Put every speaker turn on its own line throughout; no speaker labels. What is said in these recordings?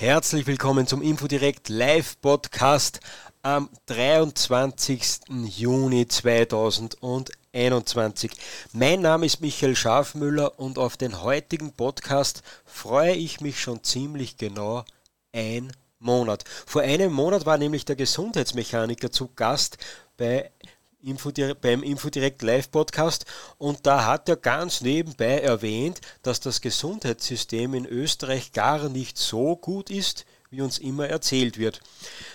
Herzlich willkommen zum Infodirect Live Podcast am 23. Juni 2021. Mein Name ist Michael Schafmüller und auf den heutigen Podcast freue ich mich schon ziemlich genau ein Monat. Vor einem Monat war nämlich der Gesundheitsmechaniker zu Gast bei Infodirect, beim Infodirect Live Podcast und da hat er ganz nebenbei erwähnt, dass das Gesundheitssystem in Österreich gar nicht so gut ist, wie uns immer erzählt wird.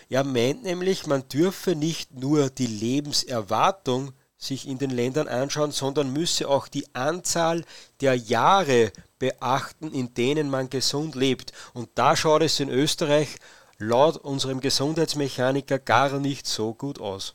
Er meint nämlich, man dürfe nicht nur die Lebenserwartung sich in den Ländern anschauen, sondern müsse auch die Anzahl der Jahre beachten, in denen man gesund lebt. Und da schaut es in Österreich laut unserem Gesundheitsmechaniker gar nicht so gut aus.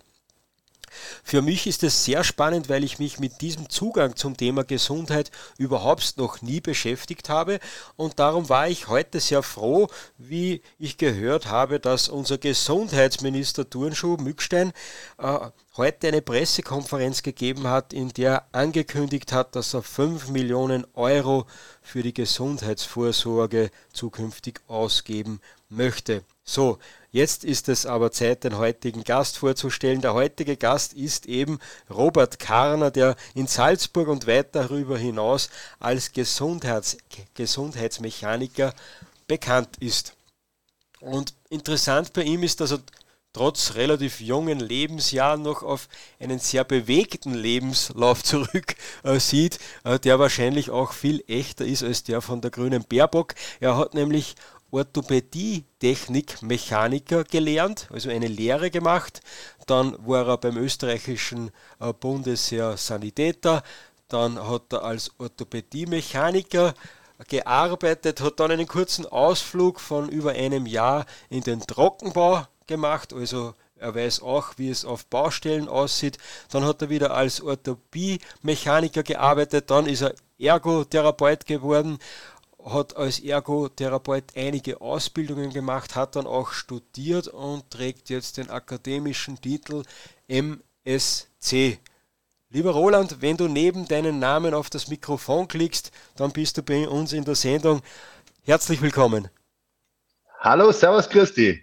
Für mich ist es sehr spannend, weil ich mich mit diesem Zugang zum Thema Gesundheit überhaupt noch nie beschäftigt habe und darum war ich heute sehr froh, wie ich gehört habe, dass unser Gesundheitsminister Turnschuh Mückstein äh, heute eine Pressekonferenz gegeben hat, in der angekündigt hat, dass er 5 Millionen Euro für die Gesundheitsvorsorge zukünftig ausgeben möchte. So, jetzt ist es aber Zeit, den heutigen Gast vorzustellen. Der heutige Gast ist eben Robert Karner, der in Salzburg und weit darüber hinaus als Gesundheits Gesundheitsmechaniker bekannt ist. Und interessant bei ihm ist, dass er trotz relativ jungen Lebensjahren noch auf einen sehr bewegten Lebenslauf zurück äh, sieht, äh, der wahrscheinlich auch viel echter ist als der von der grünen Baerbock. Er hat nämlich Orthopädie-Technik-Mechaniker gelernt, also eine Lehre gemacht. Dann war er beim österreichischen äh, Bundesheer Sanitäter. Dann hat er als Orthopädie-Mechaniker gearbeitet, hat dann einen kurzen Ausflug von über einem Jahr in den Trockenbau gemacht, also er weiß auch, wie es auf Baustellen aussieht. Dann hat er wieder als Orthopädie-Mechaniker gearbeitet, dann ist er Ergotherapeut geworden hat als Ergotherapeut einige Ausbildungen gemacht, hat dann auch studiert und trägt jetzt den akademischen Titel MSc. Lieber Roland, wenn du neben deinen Namen auf das Mikrofon klickst, dann bist du bei uns in der Sendung. Herzlich willkommen.
Hallo, Servus, Christi.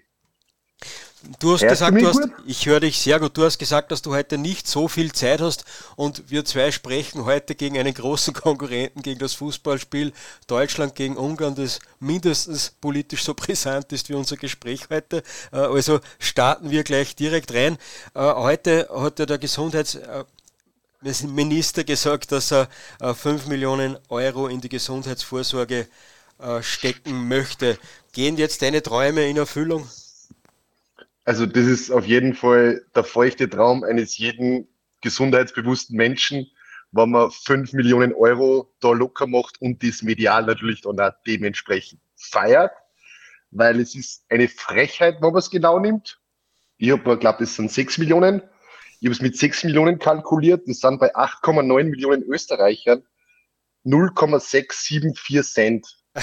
Du hast Hörst gesagt, du hast, ich höre dich sehr gut. Du hast gesagt, dass du heute nicht so viel Zeit hast und wir zwei sprechen heute gegen einen großen Konkurrenten, gegen das Fußballspiel Deutschland gegen Ungarn, das mindestens politisch so brisant ist wie unser Gespräch heute. Äh, also starten wir gleich direkt rein. Äh, heute hat ja der Gesundheitsminister gesagt, dass er 5 äh, Millionen Euro in die Gesundheitsvorsorge stecken möchte. Gehen jetzt deine Träume in Erfüllung?
Also das ist auf jeden Fall der feuchte Traum eines jeden gesundheitsbewussten Menschen, wenn man 5 Millionen Euro da locker macht und das medial natürlich dann auch dementsprechend feiert, weil es ist eine Frechheit, wenn man es genau nimmt. Ich habe glaube, das sind 6 Millionen. Ich habe es mit 6 Millionen kalkuliert. Das sind bei 8,9 Millionen Österreichern 0,674 Cent.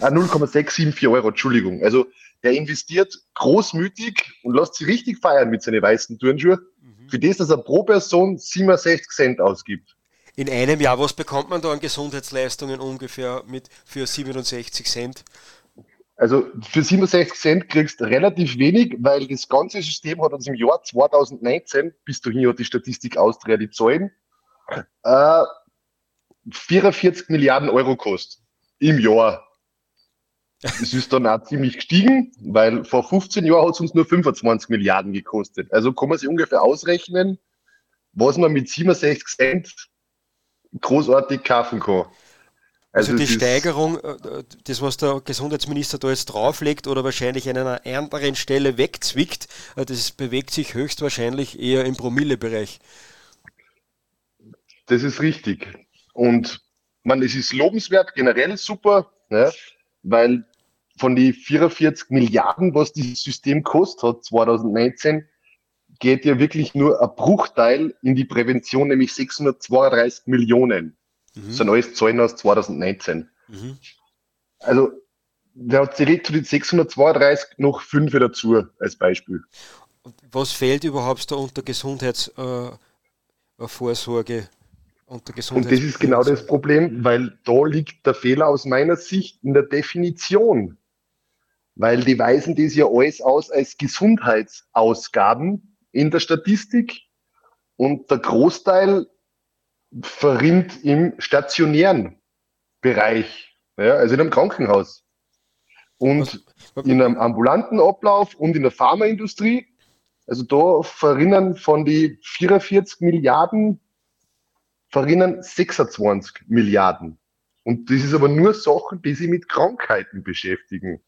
ah, 0,674 Euro, Entschuldigung. Also der investiert großmütig und lässt sich richtig feiern mit seinen weißen Turnschuhen, mhm. für das, dass er pro Person 67 Cent ausgibt.
In einem Jahr, was bekommt man da an Gesundheitsleistungen ungefähr mit für 67 Cent?
Also für 67 Cent kriegst du relativ wenig, weil das ganze System hat uns im Jahr 2019, bis dahin hat die Statistik Austria die Zahlen, äh, 44 Milliarden Euro kostet. Im Jahr. Das ist dann auch ziemlich gestiegen, weil vor 15 Jahren hat es uns nur 25 Milliarden gekostet. Also kann man sich ungefähr ausrechnen, was man mit 67 Cent großartig kaufen kann.
Also, also die Steigerung, äh, das was der Gesundheitsminister da jetzt drauflegt oder wahrscheinlich an einer anderen Stelle wegzwickt, äh, das bewegt sich höchstwahrscheinlich eher im Promillebereich.
Das ist richtig. Und man, es ist lobenswert, generell super, ne? weil von den 44 Milliarden, was dieses System kostet hat 2019, geht ja wirklich nur ein Bruchteil in die Prävention, nämlich 632 Millionen. Mhm. Das sind alles Zahlen aus 2019. Mhm. Also, der hat direkt zu den 632 noch fünf dazu, als Beispiel.
Was fehlt überhaupt da unter Gesundheitsvorsorge? Äh,
Und, und das ist genau das Problem, weil da liegt der Fehler aus meiner Sicht in der Definition. Weil die weisen das ja alles aus als Gesundheitsausgaben in der Statistik und der Großteil verrinnt im stationären Bereich, ja, also in einem Krankenhaus. Und in einem ambulanten Ablauf und in der Pharmaindustrie, also da verrinnen von die 44 Milliarden, verrinnen 26 Milliarden. Und das ist aber nur Sachen, die sich mit Krankheiten beschäftigen.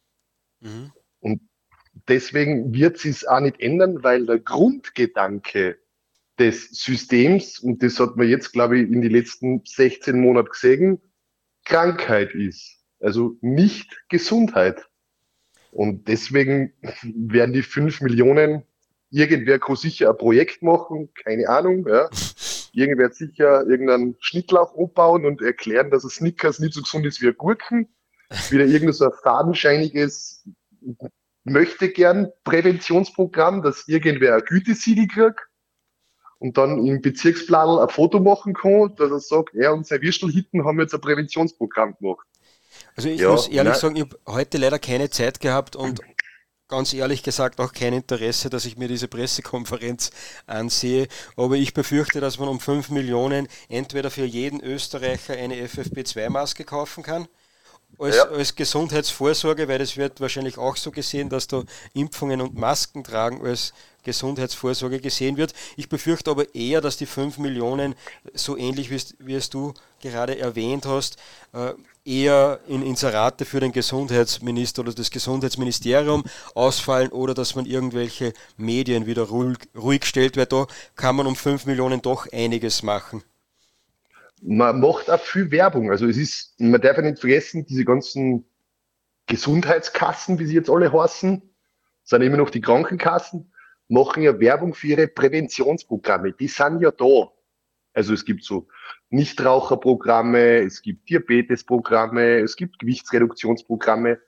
Mhm. Und deswegen wird es sich auch nicht ändern, weil der Grundgedanke des Systems, und das hat man jetzt, glaube ich, in den letzten 16 Monaten gesehen, Krankheit ist. Also nicht Gesundheit. Und deswegen werden die 5 Millionen, irgendwer kann sicher ein Projekt machen, keine Ahnung, ja. Irgendwer sicher irgendeinen Schnittlauch umbauen und erklären, dass ein Snickers nicht so gesund ist wie ein Gurken. Wieder irgendein so ein fadenscheiniges möchte gern Präventionsprogramm, dass irgendwer ein Gütesiegel kriegt und dann im Bezirksplan ein Foto machen kann, dass er sagt, er und seine Würstelhitten haben jetzt ein Präventionsprogramm gemacht.
Also ich ja, muss ehrlich nein. sagen, ich habe heute leider keine Zeit gehabt und ganz ehrlich gesagt auch kein Interesse, dass ich mir diese Pressekonferenz ansehe. Aber ich befürchte, dass man um 5 Millionen entweder für jeden Österreicher eine FFP2-Maske kaufen kann als, ja. als Gesundheitsvorsorge, weil das wird wahrscheinlich auch so gesehen, dass da Impfungen und Masken tragen als Gesundheitsvorsorge gesehen wird. Ich befürchte aber eher, dass die 5 Millionen, so ähnlich wie es du gerade erwähnt hast, äh, eher in Inserate für den Gesundheitsminister oder das Gesundheitsministerium ausfallen oder dass man irgendwelche Medien wieder ruhig, ruhig stellt, weil da kann man um 5 Millionen doch einiges machen
man macht auch viel Werbung. Also es ist, man darf ja nicht vergessen, diese ganzen Gesundheitskassen, wie sie jetzt alle heißen, sind immer noch die Krankenkassen, machen ja Werbung für ihre Präventionsprogramme. Die sind ja da. Also es gibt so Nichtraucherprogramme, es gibt Diabetesprogramme, es gibt Gewichtsreduktionsprogramme.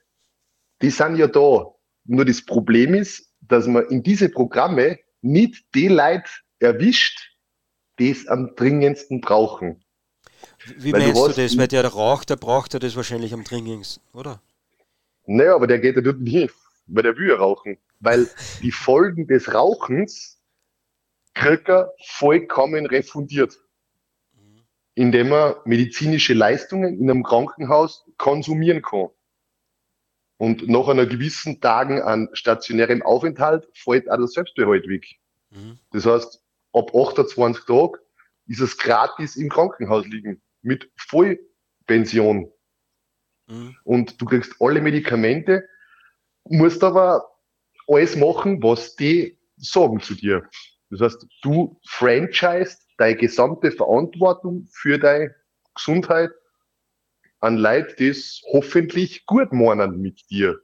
Die sind ja da. Nur das Problem ist, dass man in diese Programme nicht die Leute erwischt, die es am dringendsten brauchen.
Wie Weil meinst du, du das? Weil der raucht, der braucht ja das wahrscheinlich am dringendsten, oder?
Naja, aber der geht ja dort nicht, weil der will ja rauchen. Weil die Folgen des Rauchens kriegt er vollkommen refundiert. Indem er medizinische Leistungen in einem Krankenhaus konsumieren kann. Und nach einer gewissen Tagen an stationärem Aufenthalt fällt auch der Selbstbehalt weg. Mhm. Das heißt, ab 28 Tagen ist es gratis im Krankenhaus liegen mit Vollpension. Mhm. Und du kriegst alle Medikamente, musst aber alles machen, was die sagen zu dir. Das heißt, du franchise deine gesamte Verantwortung für deine Gesundheit an Leute, die es hoffentlich gut meinen mit dir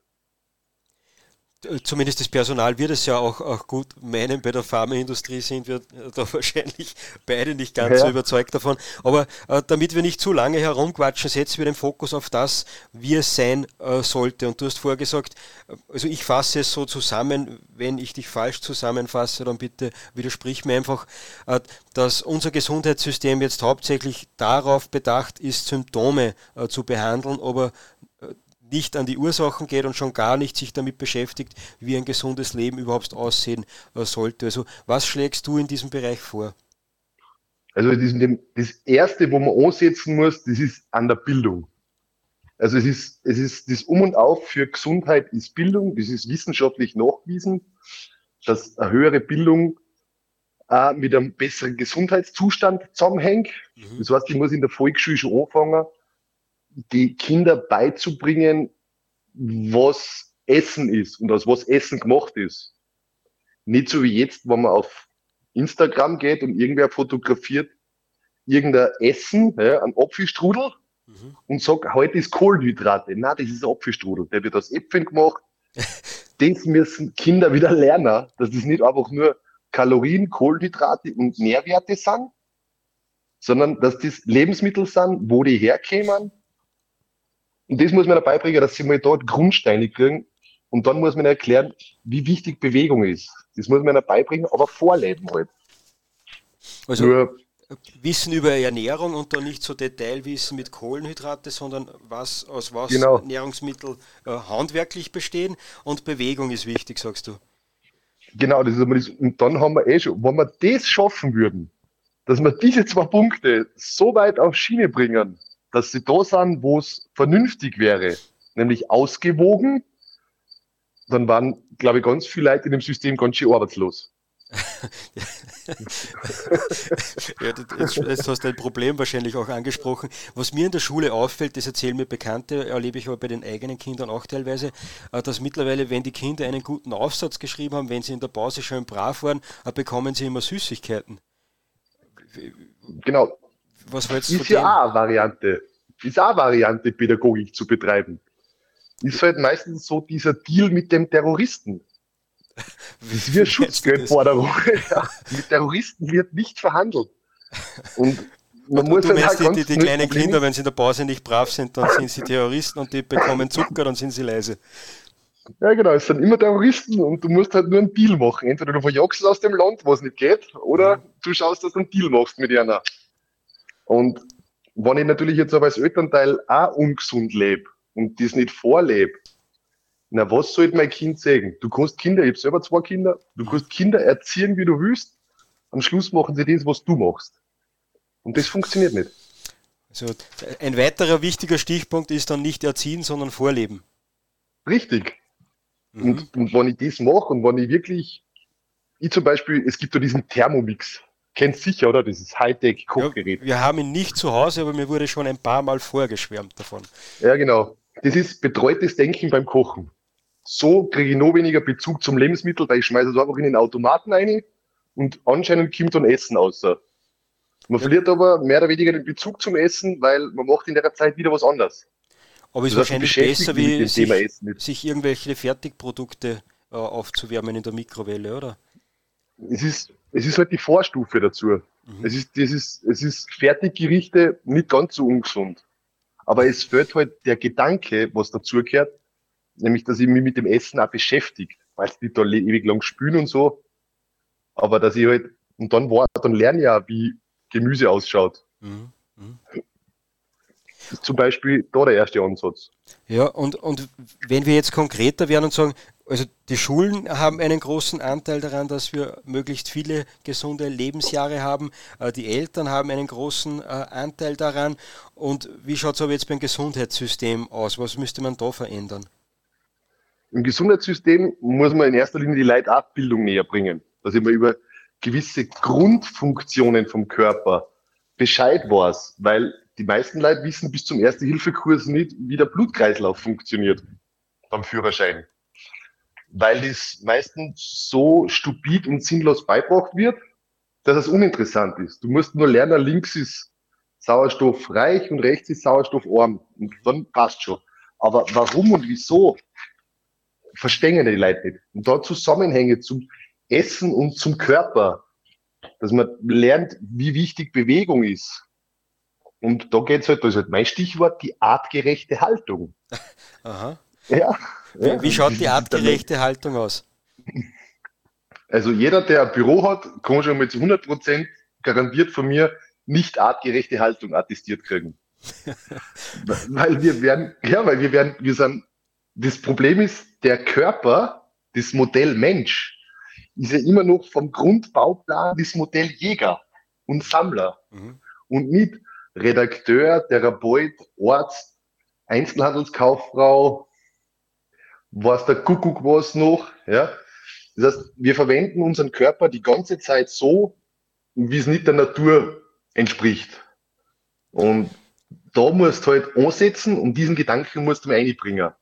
zumindest das Personal wird es ja auch, auch gut meinen. Bei der Pharmaindustrie sind wir da wahrscheinlich beide nicht ganz ja. so überzeugt davon. Aber äh, damit wir nicht zu lange herumquatschen, setzen wir den Fokus auf das, wie es sein äh, sollte. Und du hast vorher gesagt, äh, also ich fasse es so zusammen, wenn ich dich falsch zusammenfasse, dann bitte widersprich mir einfach, äh, dass unser Gesundheitssystem jetzt hauptsächlich darauf bedacht ist, Symptome äh, zu behandeln, aber nicht an die Ursachen geht und schon gar nicht sich damit beschäftigt, wie ein gesundes Leben überhaupt aussehen äh, sollte. Also was schlägst du in diesem Bereich vor?
Also das Erste, wo man ansetzen muss, das ist an der Bildung. Also es ist, es ist das Um und Auf für Gesundheit ist Bildung, das ist wissenschaftlich nachgewiesen, dass eine höhere Bildung äh, mit einem besseren Gesundheitszustand zusammenhängt. Mhm. Das heißt, ich muss in der Volksschule schon anfangen, die Kinder beizubringen, was Essen ist und aus was Essen gemacht ist. Nicht so wie jetzt, wenn man auf Instagram geht und irgendwer fotografiert irgendein Essen, ja, ein Apfelstrudel mhm. und sagt, heute ist Kohlenhydrate. Na, das ist ein Apfelstrudel. Der wird aus Äpfeln gemacht. das müssen Kinder wieder lernen, dass das nicht einfach nur Kalorien, Kohlenhydrate und Nährwerte sind, sondern dass das Lebensmittel sind, wo die herkämen, und das muss man dabei bringen, dass sie mal dort Grundsteine kriegen. Und dann muss man erklären, wie wichtig Bewegung ist. Das muss man dabei bringen, aber vorleben halt.
Also, Nur, Wissen über Ernährung und dann nicht so Detailwissen mit Kohlenhydrate, sondern was aus was genau. Ernährungsmittel äh, handwerklich bestehen und Bewegung ist wichtig, sagst du.
Genau, das ist das. Und dann haben wir eh schon, wenn wir das schaffen würden, dass wir diese zwei Punkte so weit auf Schiene bringen, dass sie da sind, wo es vernünftig wäre, nämlich ausgewogen, dann waren, glaube ich, ganz viele Leute in dem System ganz schön arbeitslos.
ja, jetzt, jetzt, hast du ein Problem wahrscheinlich auch angesprochen. Was mir in der Schule auffällt, das erzählen mir Bekannte, erlebe ich aber bei den eigenen Kindern auch teilweise, äh, dass mittlerweile, wenn die Kinder einen guten Aufsatz geschrieben haben, wenn sie in der Pause schön brav waren, äh, bekommen sie immer Süßigkeiten.
Genau. Was war jetzt ist ja auch eine Variante. Ist auch eine Variante, Pädagogik zu betreiben. Ist halt meistens so dieser Deal mit dem Terroristen das ist wie eine Schutzgeldforderung. Ja. Mit Terroristen wird nicht verhandelt.
Und man muss du halt die, die, die kleinen Kinder, wenn sie in der Pause nicht brav sind, dann sind sie Terroristen und die bekommen Zucker, dann sind sie leise.
Ja, genau, es sind immer Terroristen und du musst halt nur einen Deal machen. Entweder du verjagst aus dem Land, wo es nicht geht, oder du schaust, dass du einen Deal machst mit einer. Und wenn ich natürlich jetzt aber als Elternteil auch ungesund lebe und das nicht vorlebe, na, was sollte mein Kind sagen? Du kannst Kinder, ich habe selber zwei Kinder, du kannst Kinder erziehen, wie du willst. Am Schluss machen sie das, was du machst. Und das funktioniert nicht.
Also ein weiterer wichtiger Stichpunkt ist dann nicht erziehen, sondern vorleben.
Richtig. Mhm. Und, und wenn ich das mache und wenn ich wirklich, ich zum Beispiel, es gibt da diesen Thermomix. Kennst sicher, oder? Dieses Hightech-Kochgerät.
Ja, wir haben ihn nicht zu Hause, aber mir wurde schon ein paar Mal vorgeschwärmt davon.
Ja, genau. Das ist betreutes Denken beim Kochen so kriege ich noch weniger Bezug zum Lebensmittel, weil ich schmeiße es einfach in den Automaten rein und anscheinend kommt dann Essen aus. Man verliert aber mehr oder weniger den Bezug zum Essen, weil man macht in der Zeit wieder was anderes.
Aber es ist wahrscheinlich besser, wie sich, sich, irgendwelche Fertigprodukte äh, aufzuwärmen in der Mikrowelle, oder?
Es ist, es ist halt die Vorstufe dazu. Mhm. Es, ist, das ist, es ist Fertiggerichte nicht ganz so ungesund. Aber es fehlt halt der Gedanke, was dazugehört, nämlich dass ich mich mit dem Essen auch beschäftigt, weil es nicht da ewig lang spülen und so, aber dass ich halt, und dann war, dann lerne ich ja, wie Gemüse ausschaut. Mhm. Mhm. Zum Beispiel da der erste Ansatz.
Ja, und, und wenn wir jetzt konkreter werden und sagen, also die Schulen haben einen großen Anteil daran, dass wir möglichst viele gesunde Lebensjahre haben. Äh, die Eltern haben einen großen äh, Anteil daran. Und wie schaut es aber jetzt beim Gesundheitssystem aus? Was müsste man da verändern?
Im Gesundheitssystem muss man in erster Linie die Leitabbildung näher bringen, dass ich über gewisse Grundfunktionen vom Körper Bescheid weiß, weil die meisten Leute wissen bis zum Erste-Hilfe-Kurs nicht, wie der Blutkreislauf funktioniert beim Führerschein. Weil das meistens so stupid und sinnlos beibracht wird, dass es uninteressant ist. Du musst nur lernen, links ist sauerstoffreich und rechts ist sauerstoffarm. Und dann passt schon. Aber warum und wieso verstehen die Leute nicht. Und da Zusammenhänge zum Essen und zum Körper, dass man lernt, wie wichtig Bewegung ist. Und da geht's halt, das ist halt mein Stichwort, die artgerechte Haltung.
Aha. Ja. Wie, wie schaut die artgerechte Haltung aus?
Also jeder, der ein Büro hat, kann schon mit 100% garantiert von mir nicht artgerechte Haltung attestiert kriegen. weil wir werden, ja, weil wir werden, wir sind das Problem ist, der Körper, das Modell Mensch, ist ja immer noch vom Grundbauplan das Modell Jäger und Sammler mhm. und nicht Redakteur, Therapeut, Arzt, Einzelhandelskauffrau, was der Kuckuck was noch, ja. Das heißt, wir verwenden unseren Körper die ganze Zeit so, wie es nicht der Natur entspricht. Und da musst du halt ansetzen und diesen Gedanken musst du mir einbringen.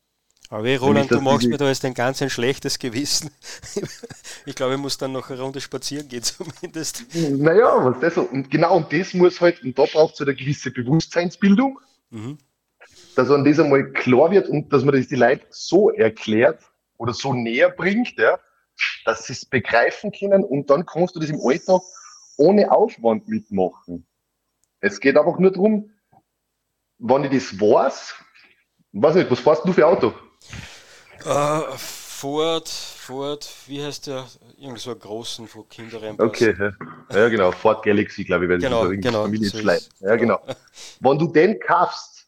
Aber hey, Roland, du machst mir da jetzt ein ganz ein schlechtes Gewissen. ich glaube, ich muss dann noch eine Runde spazieren gehen zumindest.
Naja, was das und genau und das muss halt, und da braucht es halt eine gewisse Bewusstseinsbildung, mhm. Dass man das einmal klar wird und dass man das die Leute so erklärt oder so näher bringt, ja, dass sie es begreifen können und dann kannst du das im Alltag ohne Aufwand mitmachen. Es geht einfach nur darum, wenn ich das weiß, weiß nicht, was fährst du für Auto?
Uh, Ford, Ford, wie heißt der? Irgend so einen großen von Kindern
Okay, ja. ja. genau, Ford Galaxy, glaube ich, weil
genau,
das
genau,
Familienschleim. So ja, genau. genau. Wenn du den kaufst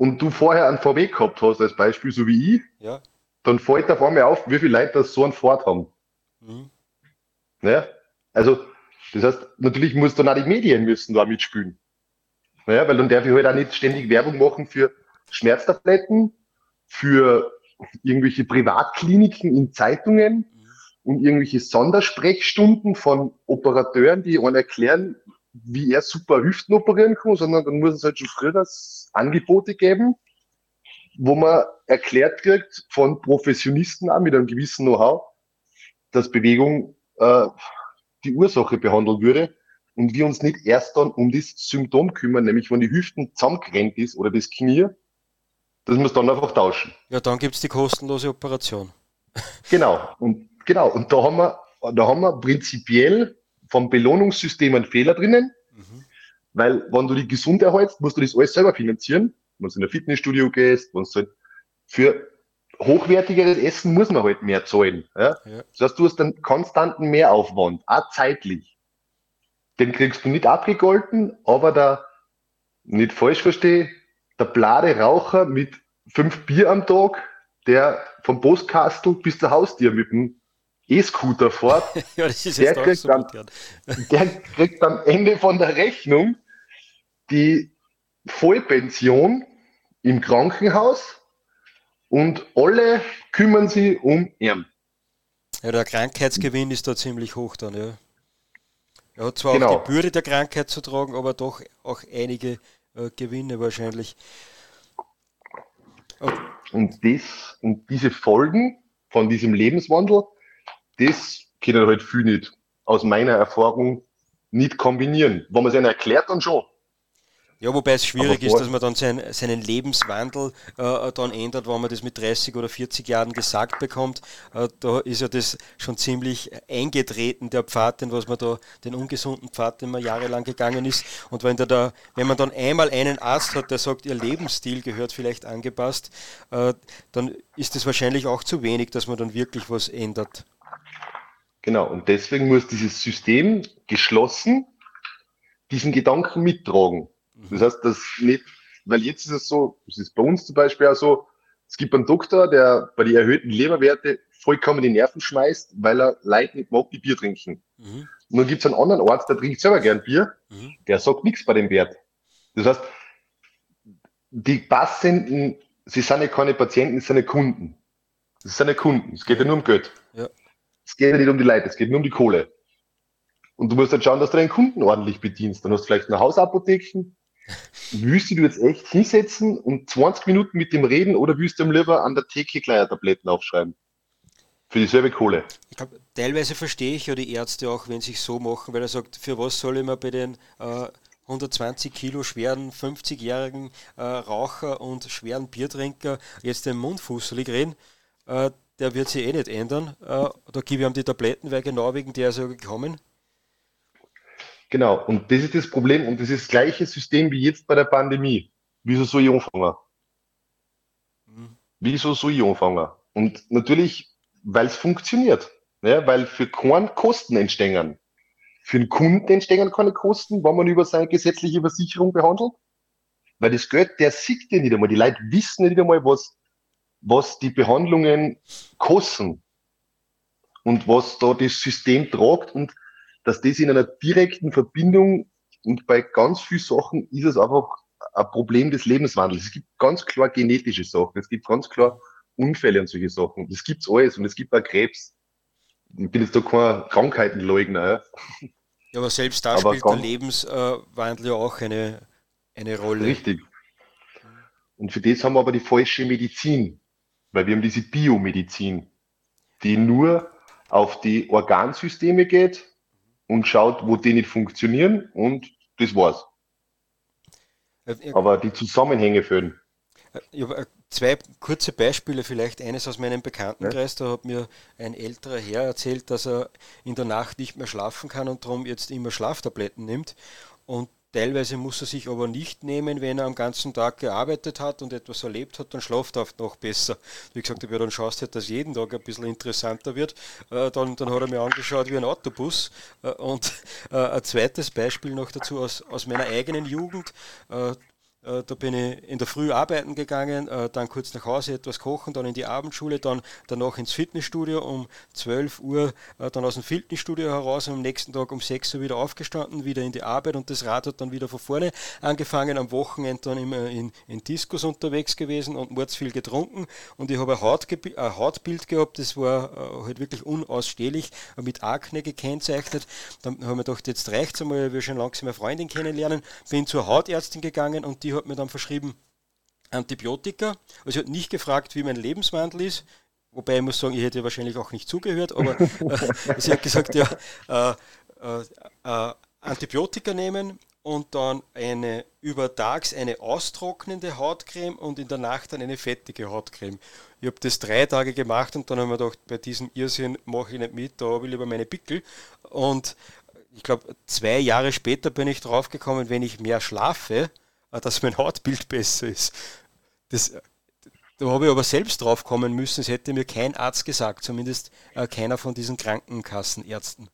und du vorher einen VW gehabt hast, als Beispiel, so wie ich,
ja.
dann fällt auf einmal auf, wie viele Leute das so einen Ford haben. Mhm. Ja? Also, das heißt, natürlich muss dann auch die Medien müssen da mitspielen. Ja, weil dann darf ich halt auch nicht ständig Werbung machen für Schmerztabletten, für irgendwelche Privatkliniken in Zeitungen und irgendwelche Sondersprechstunden von Operateuren, die einem erklären, wie er super Hüften operieren kann, sondern dann muss es halt schon früher das Angebote geben, wo man erklärt kriegt von Professionisten auch mit einem gewissen Know-how, dass Bewegung äh, die Ursache behandeln würde und wir uns nicht erst dann um das Symptom kümmern, nämlich wenn die Hüften zusammengerennt ist oder das Knie, dass wir es dann einfach tauschen.
Ja, dann gibt es die kostenlose Operation.
Genau, und genau, und da haben wir, da haben wir prinzipiell vom Belohnungssystem einen Fehler drinnen, mhm. weil wenn du dich gesund erhältst, musst du das alles selber finanzieren. Wenn du in ein Fitnessstudio gehst, wenn du halt für hochwertigeres Essen muss man halt mehr zahlen. Ja? ja? Das heißt, du hast einen konstanten Mehraufwand, auch zeitlich. Den kriegst du nicht abgegolten, aber da, nicht falsch verstehe, der blade Raucher mit fünf Bier am Tag, der vom Postkastel bis zur Haustür mit dem E-Scooter fährt, ja, der, kriegt so dann, der kriegt am Ende von der Rechnung die Vollpension im Krankenhaus und alle kümmern sich um ihn.
Ja, der Krankheitsgewinn ist da ziemlich hoch dann, ja. Er hat zwar genau. auch die Bürde der Krankheit zu tragen, aber doch auch einige äh, Gewinne wahrscheinlich.
Okay. Und, das, und diese Folgen von diesem Lebenswandel, das können halt viel nicht aus meiner Erfahrung nicht kombinieren. Wenn man es ihnen erklärt, dann schon.
Ja, wobei es schwierig ist, dass man dann sein, seinen Lebenswandel äh, dann ändert, wenn man das mit 30 oder 40 Jahren gesagt bekommt. Äh, da ist ja das schon ziemlich eingetreten, der Pfad, den was man da, den ungesunden Pfad, den man jahrelang gegangen ist. Und wenn, da, da, wenn man dann einmal einen Arzt hat, der sagt, ihr Lebensstil gehört vielleicht angepasst, äh, dann ist es wahrscheinlich auch zu wenig, dass man dann wirklich was ändert.
Genau, und deswegen muss dieses System geschlossen diesen Gedanken mittragen. Das heißt, das nicht, weil jetzt ist es so, es ist bei uns zum Beispiel auch so, es gibt einen Doktor, der bei den erhöhten Leberwerte vollkommen die Nerven schmeißt, weil er Leute nicht mag, die Bier trinken. Mhm. Und dann gibt es einen anderen Arzt, der trinkt selber gern Bier, mhm. der sagt nichts bei dem Wert. Das heißt, die Patienten, sie sind ja keine Patienten, sie sind ja Kunden. Das sind ja Kunden. Es geht ja, ja nur um Geld. Ja. Es geht nicht um die Leute, es geht nur um die Kohle. Und du musst halt schauen, dass du deinen Kunden ordentlich bedienst. Dann hast du vielleicht eine Hausapotheken, Willst du jetzt echt hinsetzen und 20 Minuten mit dem reden oder willst du ihm lieber an der Theke Tabletten aufschreiben? Für dieselbe Kohle.
Ich glaube, teilweise verstehe ich ja die Ärzte auch, wenn sie sich so machen, weil er sagt, für was soll ich mir bei den äh, 120 Kilo schweren 50-jährigen äh, Raucher und schweren Biertrinker jetzt den Mund fusselig reden? Äh, der wird sich eh nicht ändern. Äh, da gebe ich ihm die Tabletten, weil genau wegen der ist er gekommen.
Genau, und das ist das Problem und das ist das gleiche System wie jetzt bei der Pandemie. Wieso soll ich anfangen? Mhm. Wieso soll ich anfangen? Und natürlich, weil es funktioniert. Ja, weil für keinen Kosten entstehen. Für den Kunden entstehen keine Kosten, wenn man über seine gesetzliche Versicherung behandelt. Weil das Geld, der sieht ja nicht einmal. Die Leute wissen nicht einmal, was, was die Behandlungen kosten. Und was da das System tragt. Und dass das in einer direkten Verbindung und bei ganz vielen Sachen ist es einfach ein Problem des Lebenswandels. Es gibt ganz klar genetische Sachen, es gibt ganz klar Unfälle und solche Sachen. Das gibt's alles und es gibt auch Krebs. Ich bin jetzt da kein Krankheitenleugner. Ja,
ja aber selbst da aber spielt der Lebenswandel ja auch eine, eine Rolle.
Richtig. Und für das haben wir aber die falsche Medizin, weil wir haben diese Biomedizin, die nur auf die Organsysteme geht, und schaut, wo die nicht funktionieren und das war's. Äh, Aber die Zusammenhänge fehlen.
Ich habe zwei kurze Beispiele, vielleicht eines aus meinem Bekanntenkreis. Da hat mir ein älterer Herr erzählt, dass er in der Nacht nicht mehr schlafen kann und darum jetzt immer Schlaftabletten nimmt. Und Teilweise muss er sich aber nicht nehmen, wenn er am ganzen Tag gearbeitet hat und etwas erlebt hat, dann schlaft er noch besser. Wie gesagt, ja, dann schaust du dass jeden Tag ein bisschen interessanter wird. Äh, dann, dann hat er mir angeschaut wie ein Autobus. Äh, und äh, ein zweites Beispiel noch dazu aus, aus meiner eigenen Jugend. Äh, da bin ich in der Früh arbeiten gegangen, äh, dann kurz nach Hause etwas kochen, dann in die Abendschule, dann danach ins Fitnessstudio um 12 Uhr, äh, dann aus dem Fitnessstudio heraus und am nächsten Tag um 6 Uhr wieder aufgestanden, wieder in die Arbeit und das Rad hat dann wieder von vorne angefangen, am Wochenende dann immer in, in Diskos unterwegs gewesen und mords viel getrunken und ich habe ein, Haut, ein Hautbild gehabt, das war halt wirklich unausstehlich, mit Akne gekennzeichnet. Dann habe ich mir gedacht, jetzt reicht es einmal, ich will schon langsam eine Freundin kennenlernen, bin zur Hautärztin gegangen und die die hat mir dann verschrieben Antibiotika. Also sie hat nicht gefragt, wie mein Lebenswandel ist, wobei ich muss sagen, ich hätte wahrscheinlich auch nicht zugehört, aber äh, sie hat gesagt, ja, äh, äh, äh, Antibiotika nehmen und dann eine übertags eine austrocknende Hautcreme und in der Nacht dann eine fettige Hautcreme. Ich habe das drei Tage gemacht und dann habe ich mir gedacht, bei diesem Irrsinn mache ich nicht mit, da habe ich lieber meine Pickel. Und ich glaube, zwei Jahre später bin ich draufgekommen, wenn ich mehr schlafe, dass mein Hautbild besser ist. Das, da habe ich aber selbst drauf kommen müssen, es hätte mir kein Arzt gesagt, zumindest äh, keiner von diesen Krankenkassenärzten.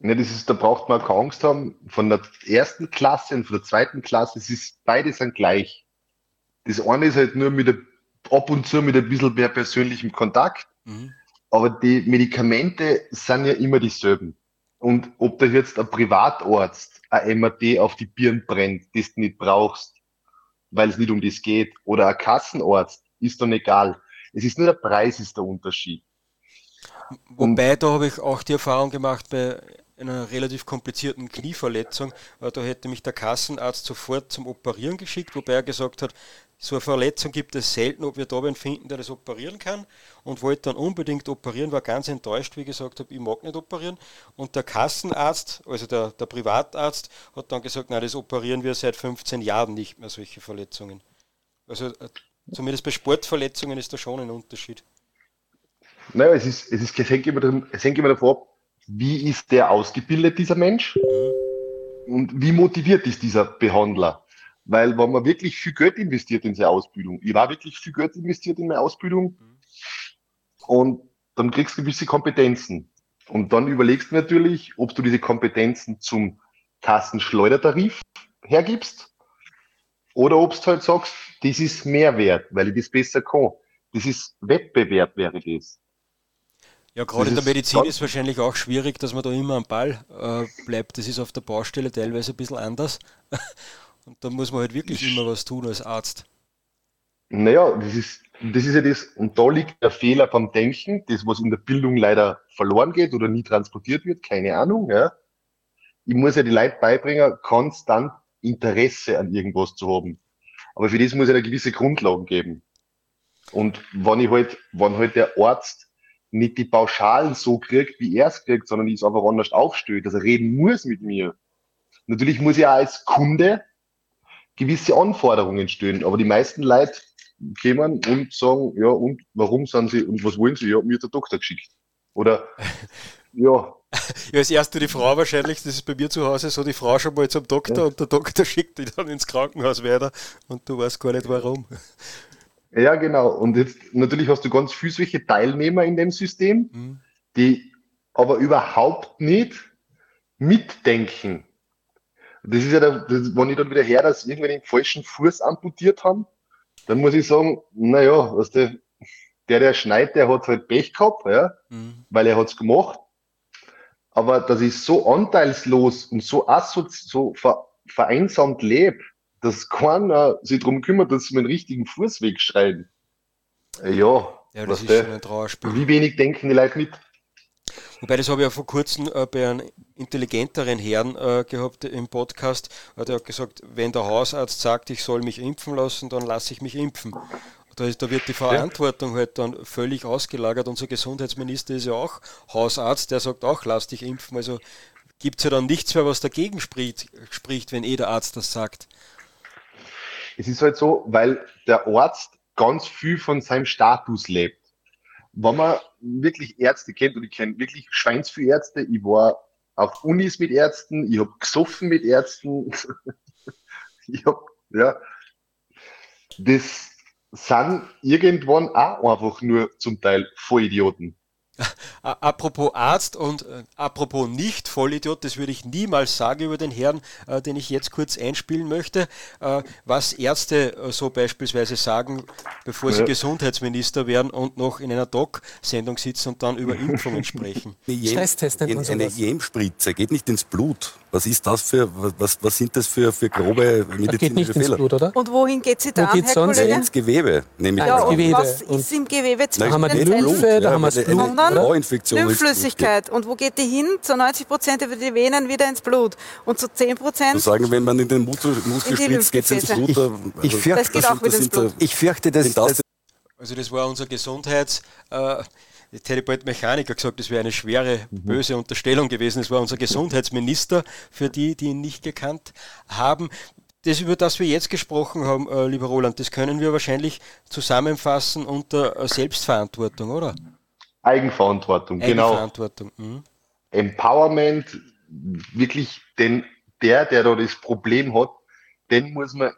Ne, das ist, da braucht man keine Angst haben. Von der ersten Klasse und von der zweiten Klasse, es ist, beide sind gleich. Das eine ist halt nur mit der, ab und zu mit ein bisschen mehr persönlichem Kontakt, mhm. aber die Medikamente sind ja immer dieselben. Und ob da jetzt ein Privatarzt ein MRT auf die Birn brennt, das du nicht brauchst, weil es nicht um das geht, oder ein Kassenarzt, ist dann egal. Es ist nur der Preis, ist der Unterschied.
Wobei, Und, da habe ich auch die Erfahrung gemacht bei einer relativ komplizierten Knieverletzung. Da hätte mich der Kassenarzt sofort zum Operieren geschickt, wobei er gesagt hat, so eine Verletzung gibt es selten, ob wir da wen finden, der das operieren kann und wollte dann unbedingt operieren, war ganz enttäuscht, wie gesagt habe, ich mag nicht operieren. Und der Kassenarzt, also der, der Privatarzt, hat dann gesagt, nein, das operieren wir seit 15 Jahren nicht mehr, solche Verletzungen. Also äh, zumindest bei Sportverletzungen ist da schon ein Unterschied.
Naja, es ist, es ist, es hängt immer davon ab, wie ist der ausgebildet, dieser Mensch? Mhm. Und wie motiviert ist dieser Behandler? Weil wenn man wirklich viel Geld investiert in seine Ausbildung, ich war wirklich viel Geld investiert in meine Ausbildung mhm. und dann kriegst du gewisse Kompetenzen. Und dann überlegst du natürlich, ob du diese Kompetenzen zum Kassenschleudertarif hergibst oder ob du halt sagst, das ist Mehrwert, weil ich das besser kann. Das ist Wettbewerb, wäre das.
Ja, gerade in der Medizin ist wahrscheinlich auch schwierig, dass man da immer am Ball äh, bleibt. Das ist auf der Baustelle teilweise ein bisschen anders. Und da muss man halt wirklich immer was tun als Arzt.
Naja, das ist, das ist ja das, und da liegt der Fehler beim Denken, das, was in der Bildung leider verloren geht oder nie transportiert wird, keine Ahnung. Ja. Ich muss ja die Leute beibringen, konstant Interesse an irgendwas zu haben. Aber für das muss ich eine gewisse Grundlagen geben. Und wenn ich halt, wenn halt der Arzt nicht die Pauschalen so kriegt, wie er es kriegt, sondern ich es einfach anders aufstellt, dass er reden muss mit mir. Natürlich muss ich auch als Kunde gewisse Anforderungen stellen. Aber die meisten Leute kommen und sagen, ja, und warum sind sie und was wollen sie? Ja, mir hat der Doktor geschickt. Oder ja.
Ja, als erste die Frau wahrscheinlich, das ist bei mir zu Hause so, die Frau schon mal zum Doktor ja. und der Doktor schickt die dann ins Krankenhaus weiter und du weißt gar nicht warum.
Ja, genau. Und jetzt natürlich hast du ganz viele solche Teilnehmer in dem System, mhm. die aber überhaupt nicht mitdenken. Das ist ja, der, das, wenn ich dann wieder her, dass irgendwann den falschen Fuß amputiert haben, dann muss ich sagen, naja, was der, der, der schneit, der hat halt Pech gehabt, ja, mhm. weil er hat's gemacht. Aber dass ich so anteilslos und so assozi so ver vereinsamt lebe, dass keiner sich darum kümmert, dass sie meinen richtigen Fuß wegschreiben. Ja, ja das ist der, schon ein Trauerspiel. Wie wenig denken die Leute mit?
Wobei, das habe ich ja vor kurzem äh, bei einem intelligenteren Herrn äh, gehabt im Podcast. Hat er gesagt, wenn der Hausarzt sagt, ich soll mich impfen lassen, dann lasse ich mich impfen. Da, ist, da wird die Verantwortung halt dann völlig ausgelagert. Unser Gesundheitsminister ist ja auch Hausarzt, der sagt auch, lass dich impfen. Also gibt es ja dann nichts mehr, was dagegen spricht, spricht, wenn eh der Arzt das sagt.
Es ist halt so, weil der Arzt ganz viel von seinem Status lebt wenn man wirklich Ärzte kennt, und ich kenne wirklich schweinsviel Ärzte, ich war auf Unis mit Ärzten, ich habe gesoffen mit Ärzten. ich habe, ja, das sind irgendwann auch einfach nur zum Teil Vollidioten.
Apropos Arzt und äh, apropos nicht Vollidiot, das würde ich niemals sagen über den Herrn, äh, den ich jetzt kurz einspielen möchte. Äh, was Ärzte so beispielsweise sagen, bevor ja. sie Gesundheitsminister werden und noch in einer Doc-Sendung sitzen und dann über Impfungen sprechen.
Stresstest nennt man Eine Jemspritze geht nicht ins Blut. Was ist das für, was, was sind das für, für grobe medizinische geht nicht Fehler? Ins
Blut, oder? Und wohin geht sie dann, Wo
Herr sonst? Kollege? Ins Gewebe,
nämlich. Ja, und Gewebe. was ist im Gewebe
zwischen Da haben wir die Lymphe, da haben wir das Blut,
Infektion Lymphflüssigkeit. Und wo geht die hin? Zu 90 Prozent über die Venen wieder ins Blut. Und zu 10 Prozent.
sagen, wenn man in den Muskel, Muskel spritzt, geht es ins Blut. Ich,
ich, fürchte, das geht auch wieder ins Blut.
Ich fürchte, dass. Das,
also, das war unser Gesundheits. Äh, Jetzt hätte ich bald Mechaniker gesagt, das wäre eine schwere, mhm. böse Unterstellung gewesen. Es war unser Gesundheitsminister, für die, die ihn nicht gekannt haben. Das, über das wir jetzt gesprochen haben, äh, lieber Roland, das können wir wahrscheinlich zusammenfassen unter äh, Selbstverantwortung, oder?
Eigenverantwortung, genau.
Eigenverantwortung. genau. Mhm.
Empowerment, wirklich den, der, der da das Problem hat, den muss man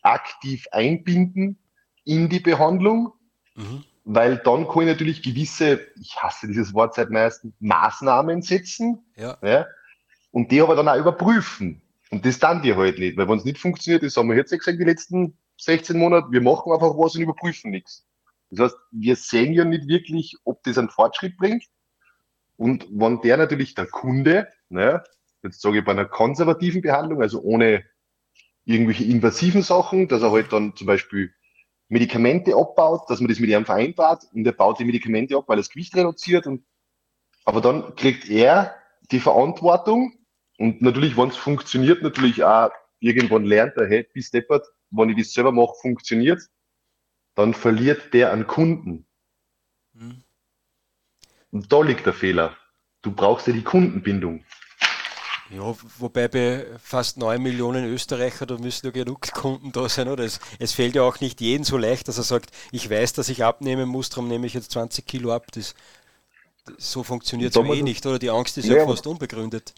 aktiv einbinden in die Behandlung, mhm. Weil dann kann ich natürlich gewisse, ich hasse dieses Wort seit meisten, Maßnahmen setzen ja. ja und die aber dann auch überprüfen. Und das dann die halt nicht, weil wenn es nicht funktioniert, das haben wir jetzt gesagt, die letzten 16 Monate, wir machen einfach was und überprüfen nichts. Das heißt, wir sehen ja nicht wirklich, ob das einen Fortschritt bringt. Und wenn der natürlich der Kunde, ne, jetzt sage ich bei einer konservativen Behandlung, also ohne irgendwelche invasiven Sachen, dass er halt dann zum Beispiel Medikamente abbaut, dass man das mit ihm vereinbart und er baut die Medikamente ab, weil er das Gewicht reduziert und aber dann kriegt er die Verantwortung und natürlich, wenn es funktioniert, natürlich auch irgendwann lernt er, hey, bis deppert, wenn ich das selber mache, funktioniert dann verliert der an Kunden. Hm. Und da liegt der Fehler. Du brauchst ja die Kundenbindung.
Ja, wobei bei fast 9 Millionen Österreicher, da müssen ja genug Kunden da sein, oder? Es, es fällt ja auch nicht jedem so leicht, dass er sagt, ich weiß, dass ich abnehmen muss, darum nehme ich jetzt 20 Kilo ab. Das, das so funktioniert es ja eh nicht, oder? Die Angst ist ja, ja fast unbegründet.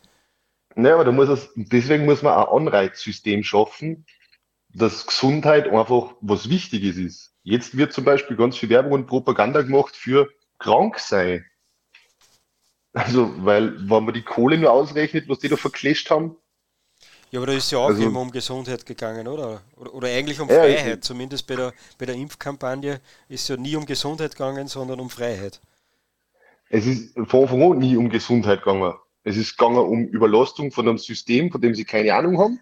Naja, aber da muss es, deswegen muss man ein Anreizsystem schaffen, dass Gesundheit einfach was Wichtiges ist. Jetzt wird zum Beispiel ganz viel Werbung und Propaganda gemacht für krank sein. Also, weil, wenn man die Kohle nur ausrechnet, was die da verkläscht haben.
Ja, aber da ist ja auch also, immer um Gesundheit gegangen, oder? Oder, oder eigentlich um Freiheit. Ja, Zumindest bei der, bei der Impfkampagne ist ja nie um Gesundheit gegangen, sondern um Freiheit.
Es ist von Anfang an nie um Gesundheit gegangen. Es ist gegangen um Überlastung von einem System, von dem sie keine Ahnung haben.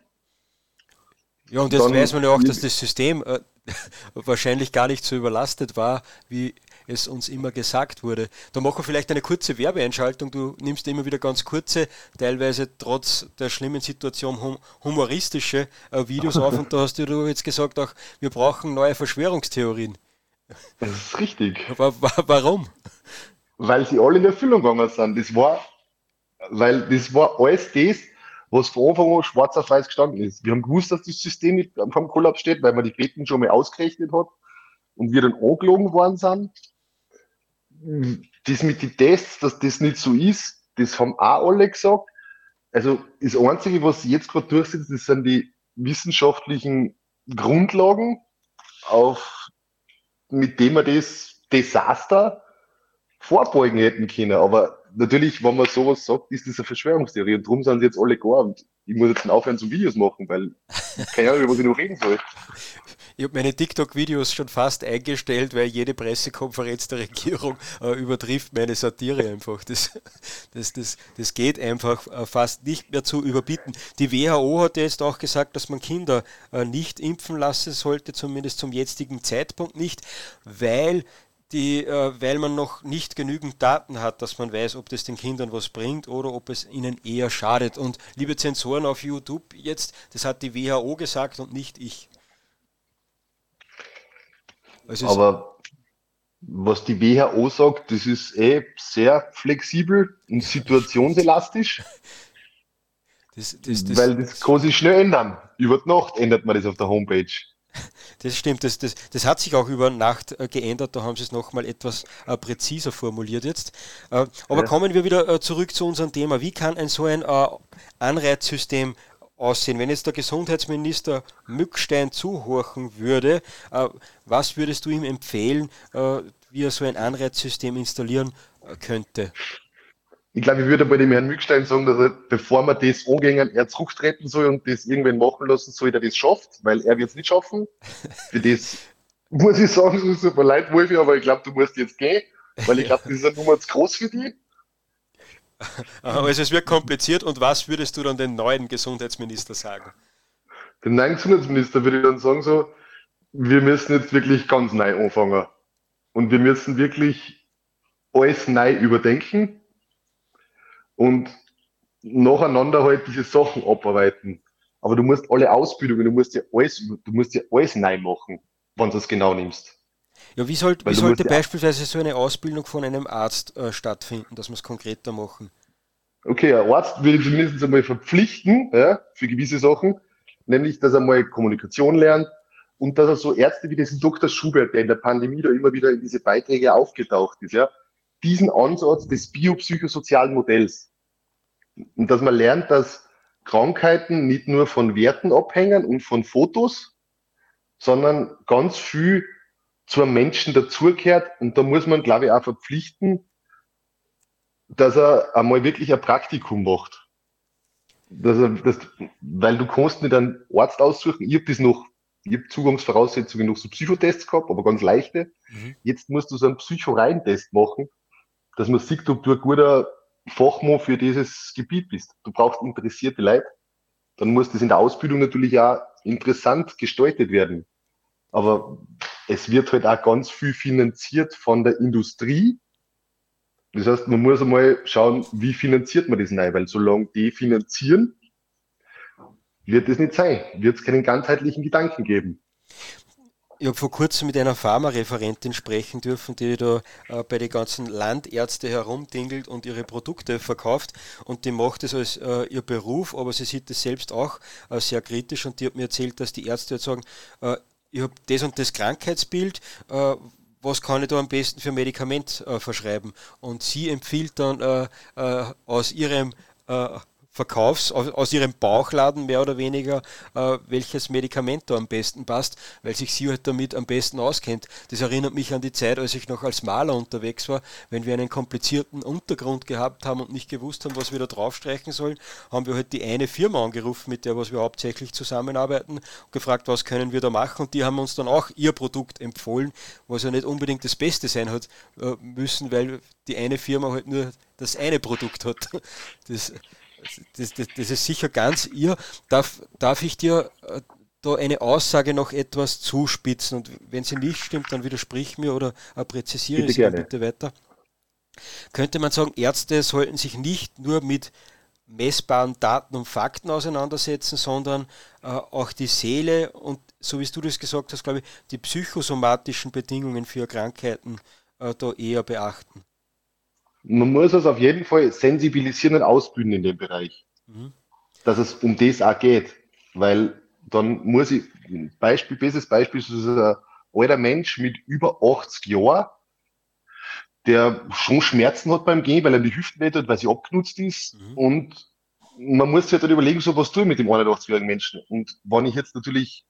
Ja, und jetzt weiß man ja auch, dass das System äh, wahrscheinlich gar nicht so überlastet war, wie es uns immer gesagt wurde. Da machen wir vielleicht eine kurze Werbeeinschaltung. Du nimmst immer wieder ganz kurze, teilweise trotz der schlimmen Situation hum humoristische äh, Videos auf und da hast du jetzt gesagt auch, wir brauchen neue Verschwörungstheorien.
Das ist richtig.
Warum?
Weil sie alle in Erfüllung gegangen sind. Das war, weil das war alles das, was von Anfang an schwarz auf weiß gestanden ist. Wir haben gewusst, dass das System nicht vom Kollaps steht, weil man die Betten schon mal ausgerechnet hat und wir dann angelogen worden sind. Das mit den Tests, dass das nicht so ist, das haben auch alle gesagt. Also das Einzige, was jetzt gerade durchsetzt, das sind die wissenschaftlichen Grundlagen, auf, mit dem wir das Desaster vorbeugen hätten können. Aber natürlich, wenn man sowas sagt, ist das eine Verschwörungstheorie und darum sind sie jetzt alle und ich muss jetzt aufhören zum Videos machen, weil keine Ahnung, was ich noch reden soll.
Ich habe meine TikTok-Videos schon fast eingestellt, weil jede Pressekonferenz der Regierung äh, übertrifft meine Satire einfach. Das, das, das, das geht einfach äh, fast nicht mehr zu überbieten. Die WHO hat jetzt auch gesagt, dass man Kinder äh, nicht impfen lassen sollte, zumindest zum jetzigen Zeitpunkt nicht, weil die, äh, weil man noch nicht genügend Daten hat, dass man weiß, ob das den Kindern was bringt oder ob es ihnen eher schadet. Und liebe Zensoren auf YouTube, jetzt, das hat die WHO gesagt und nicht ich.
Also Aber was die WHO sagt, das ist eh sehr flexibel und situationselastisch. Das, das, das, weil das kann sich schnell ändern. Über die Nacht ändert man das auf der Homepage.
Das stimmt, das, das, das hat sich auch über Nacht äh, geändert, da haben sie es nochmal etwas äh, präziser formuliert jetzt. Äh, aber ja. kommen wir wieder zurück zu unserem Thema. Wie kann ein so ein Anreizsystem aussehen? Wenn jetzt der Gesundheitsminister Mückstein zuhorchen würde, äh, was würdest du ihm empfehlen, wie er so ein Anreizsystem installieren könnte?
ich glaube, ich würde bei dem Herrn Mückstein sagen, dass er, bevor wir das angehen, er zurücktreten soll und das irgendwann machen lassen soll, der das schafft, weil er wird es nicht schaffen. Für das muss ich sagen, es tut mir leid, Wolfi, aber ich glaube, du musst jetzt gehen, weil ich glaube, das ist eine Nummer zu groß für dich.
Also es wird kompliziert und was würdest du dann den neuen Gesundheitsminister sagen?
Dem neuen Gesundheitsminister würde ich dann sagen so, wir müssen jetzt wirklich ganz neu anfangen. Und wir müssen wirklich alles neu überdenken und nacheinander halt diese Sachen abarbeiten. Aber du musst alle Ausbildungen, du musst ja alles, du musst ja alles neu machen, wenn du es genau nimmst.
Ja, wie, soll, wie sollte beispielsweise so eine Ausbildung von einem Arzt äh, stattfinden, dass wir es konkreter machen?
Okay, ein Arzt würde zumindest einmal verpflichten, ja, für gewisse Sachen, nämlich, dass er mal Kommunikation lernt und dass er so Ärzte wie diesen Dr. Schubert, der in der Pandemie da immer wieder in diese Beiträge aufgetaucht ist, ja, diesen Ansatz des biopsychosozialen Modells. Und dass man lernt, dass Krankheiten nicht nur von Werten abhängen und von Fotos, sondern ganz viel zum Menschen dazugehört. Und da muss man, glaube ich, auch verpflichten, dass er einmal wirklich ein Praktikum macht. Dass er, das, weil du kannst nicht einen Arzt aussuchen. Ich habe das noch, ich habe Zugangsvoraussetzungen noch so Psychotests gehabt, aber ganz leichte. Mhm. Jetzt musst du so einen Psychoreintest machen dass man sieht, ob du ein guter Fachmann für dieses Gebiet bist. Du brauchst interessierte Leute. Dann muss das in der Ausbildung natürlich auch interessant gestaltet werden. Aber es wird halt auch ganz viel finanziert von der Industrie. Das heißt, man muss einmal schauen, wie finanziert man das neu, weil solange die finanzieren, wird es nicht sein, wird es keinen ganzheitlichen Gedanken geben.
Ich habe vor kurzem mit einer Pharmareferentin sprechen dürfen, die da äh, bei den ganzen Landärzte herumdingelt und ihre Produkte verkauft. Und die macht es als äh, ihr Beruf, aber sie sieht es selbst auch äh, sehr kritisch. Und die hat mir erzählt, dass die Ärzte jetzt sagen, äh, ich habe das und das Krankheitsbild, äh, was kann ich da am besten für Medikament äh, verschreiben? Und sie empfiehlt dann aus ihrem Verkaufs, aus ihrem Bauchladen mehr oder weniger, äh, welches Medikament da am besten passt, weil sich sie halt damit am besten auskennt. Das erinnert mich an die Zeit, als ich noch als Maler unterwegs war. Wenn wir einen komplizierten Untergrund gehabt haben und nicht gewusst haben, was wir da draufstreichen sollen, haben wir halt die eine Firma angerufen, mit der was wir hauptsächlich zusammenarbeiten, und gefragt, was können wir da machen. Und die haben uns dann auch ihr Produkt empfohlen, was ja nicht unbedingt das Beste sein hat äh, müssen, weil die eine Firma halt nur das eine Produkt hat. Das, das, das, das ist sicher ganz ihr. Darf, darf ich dir äh, da eine Aussage noch etwas zuspitzen? Und wenn sie nicht stimmt, dann widersprich mir oder präzisiere bitte sie gerne. bitte weiter. Könnte man sagen, Ärzte sollten sich nicht nur mit messbaren Daten und Fakten auseinandersetzen, sondern äh, auch die Seele und, so wie du das gesagt hast, glaube ich, die psychosomatischen Bedingungen für Krankheiten äh, da eher beachten
man muss es auf jeden Fall sensibilisieren und ausbilden in dem Bereich, mhm. dass es um das auch geht, weil dann muss ich, Beispiel, bestes Beispiel ist ein alter Mensch mit über 80 Jahren, der schon Schmerzen hat beim Gehen, weil er die Hüften nicht hat, weil sie abgenutzt ist mhm. und man muss sich halt dann überlegen, so was tue ich mit dem 81-jährigen Menschen. Und wenn ich jetzt natürlich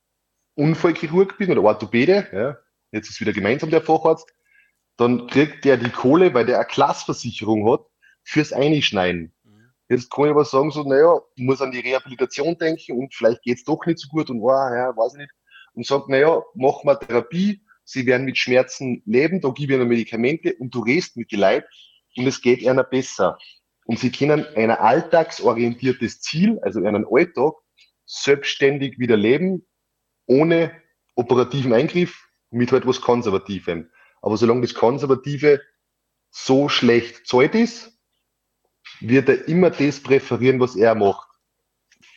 Unfallchirurg bin oder Orthopäde, ja, jetzt ist wieder gemeinsam der Facharzt, dann kriegt der die Kohle, weil der eine Klassversicherung hat, fürs Einschneiden. Mhm. Jetzt kann ich aber sagen, so, naja, ich muss an die Rehabilitation denken und vielleicht geht's doch nicht so gut und wow, ja, weiß ich nicht. Und sagt, naja, mach mal Therapie, sie werden mit Schmerzen leben, da gebe ich ihnen Medikamente und du redest mit den Leuten und es geht ihnen besser. Und sie können ein alltagsorientiertes Ziel, also einen Alltag, selbstständig wieder leben, ohne operativen Eingriff, mit halt was Konservativem. Aber solange das Konservative so schlecht zahlt ist, wird er immer das präferieren, was er macht.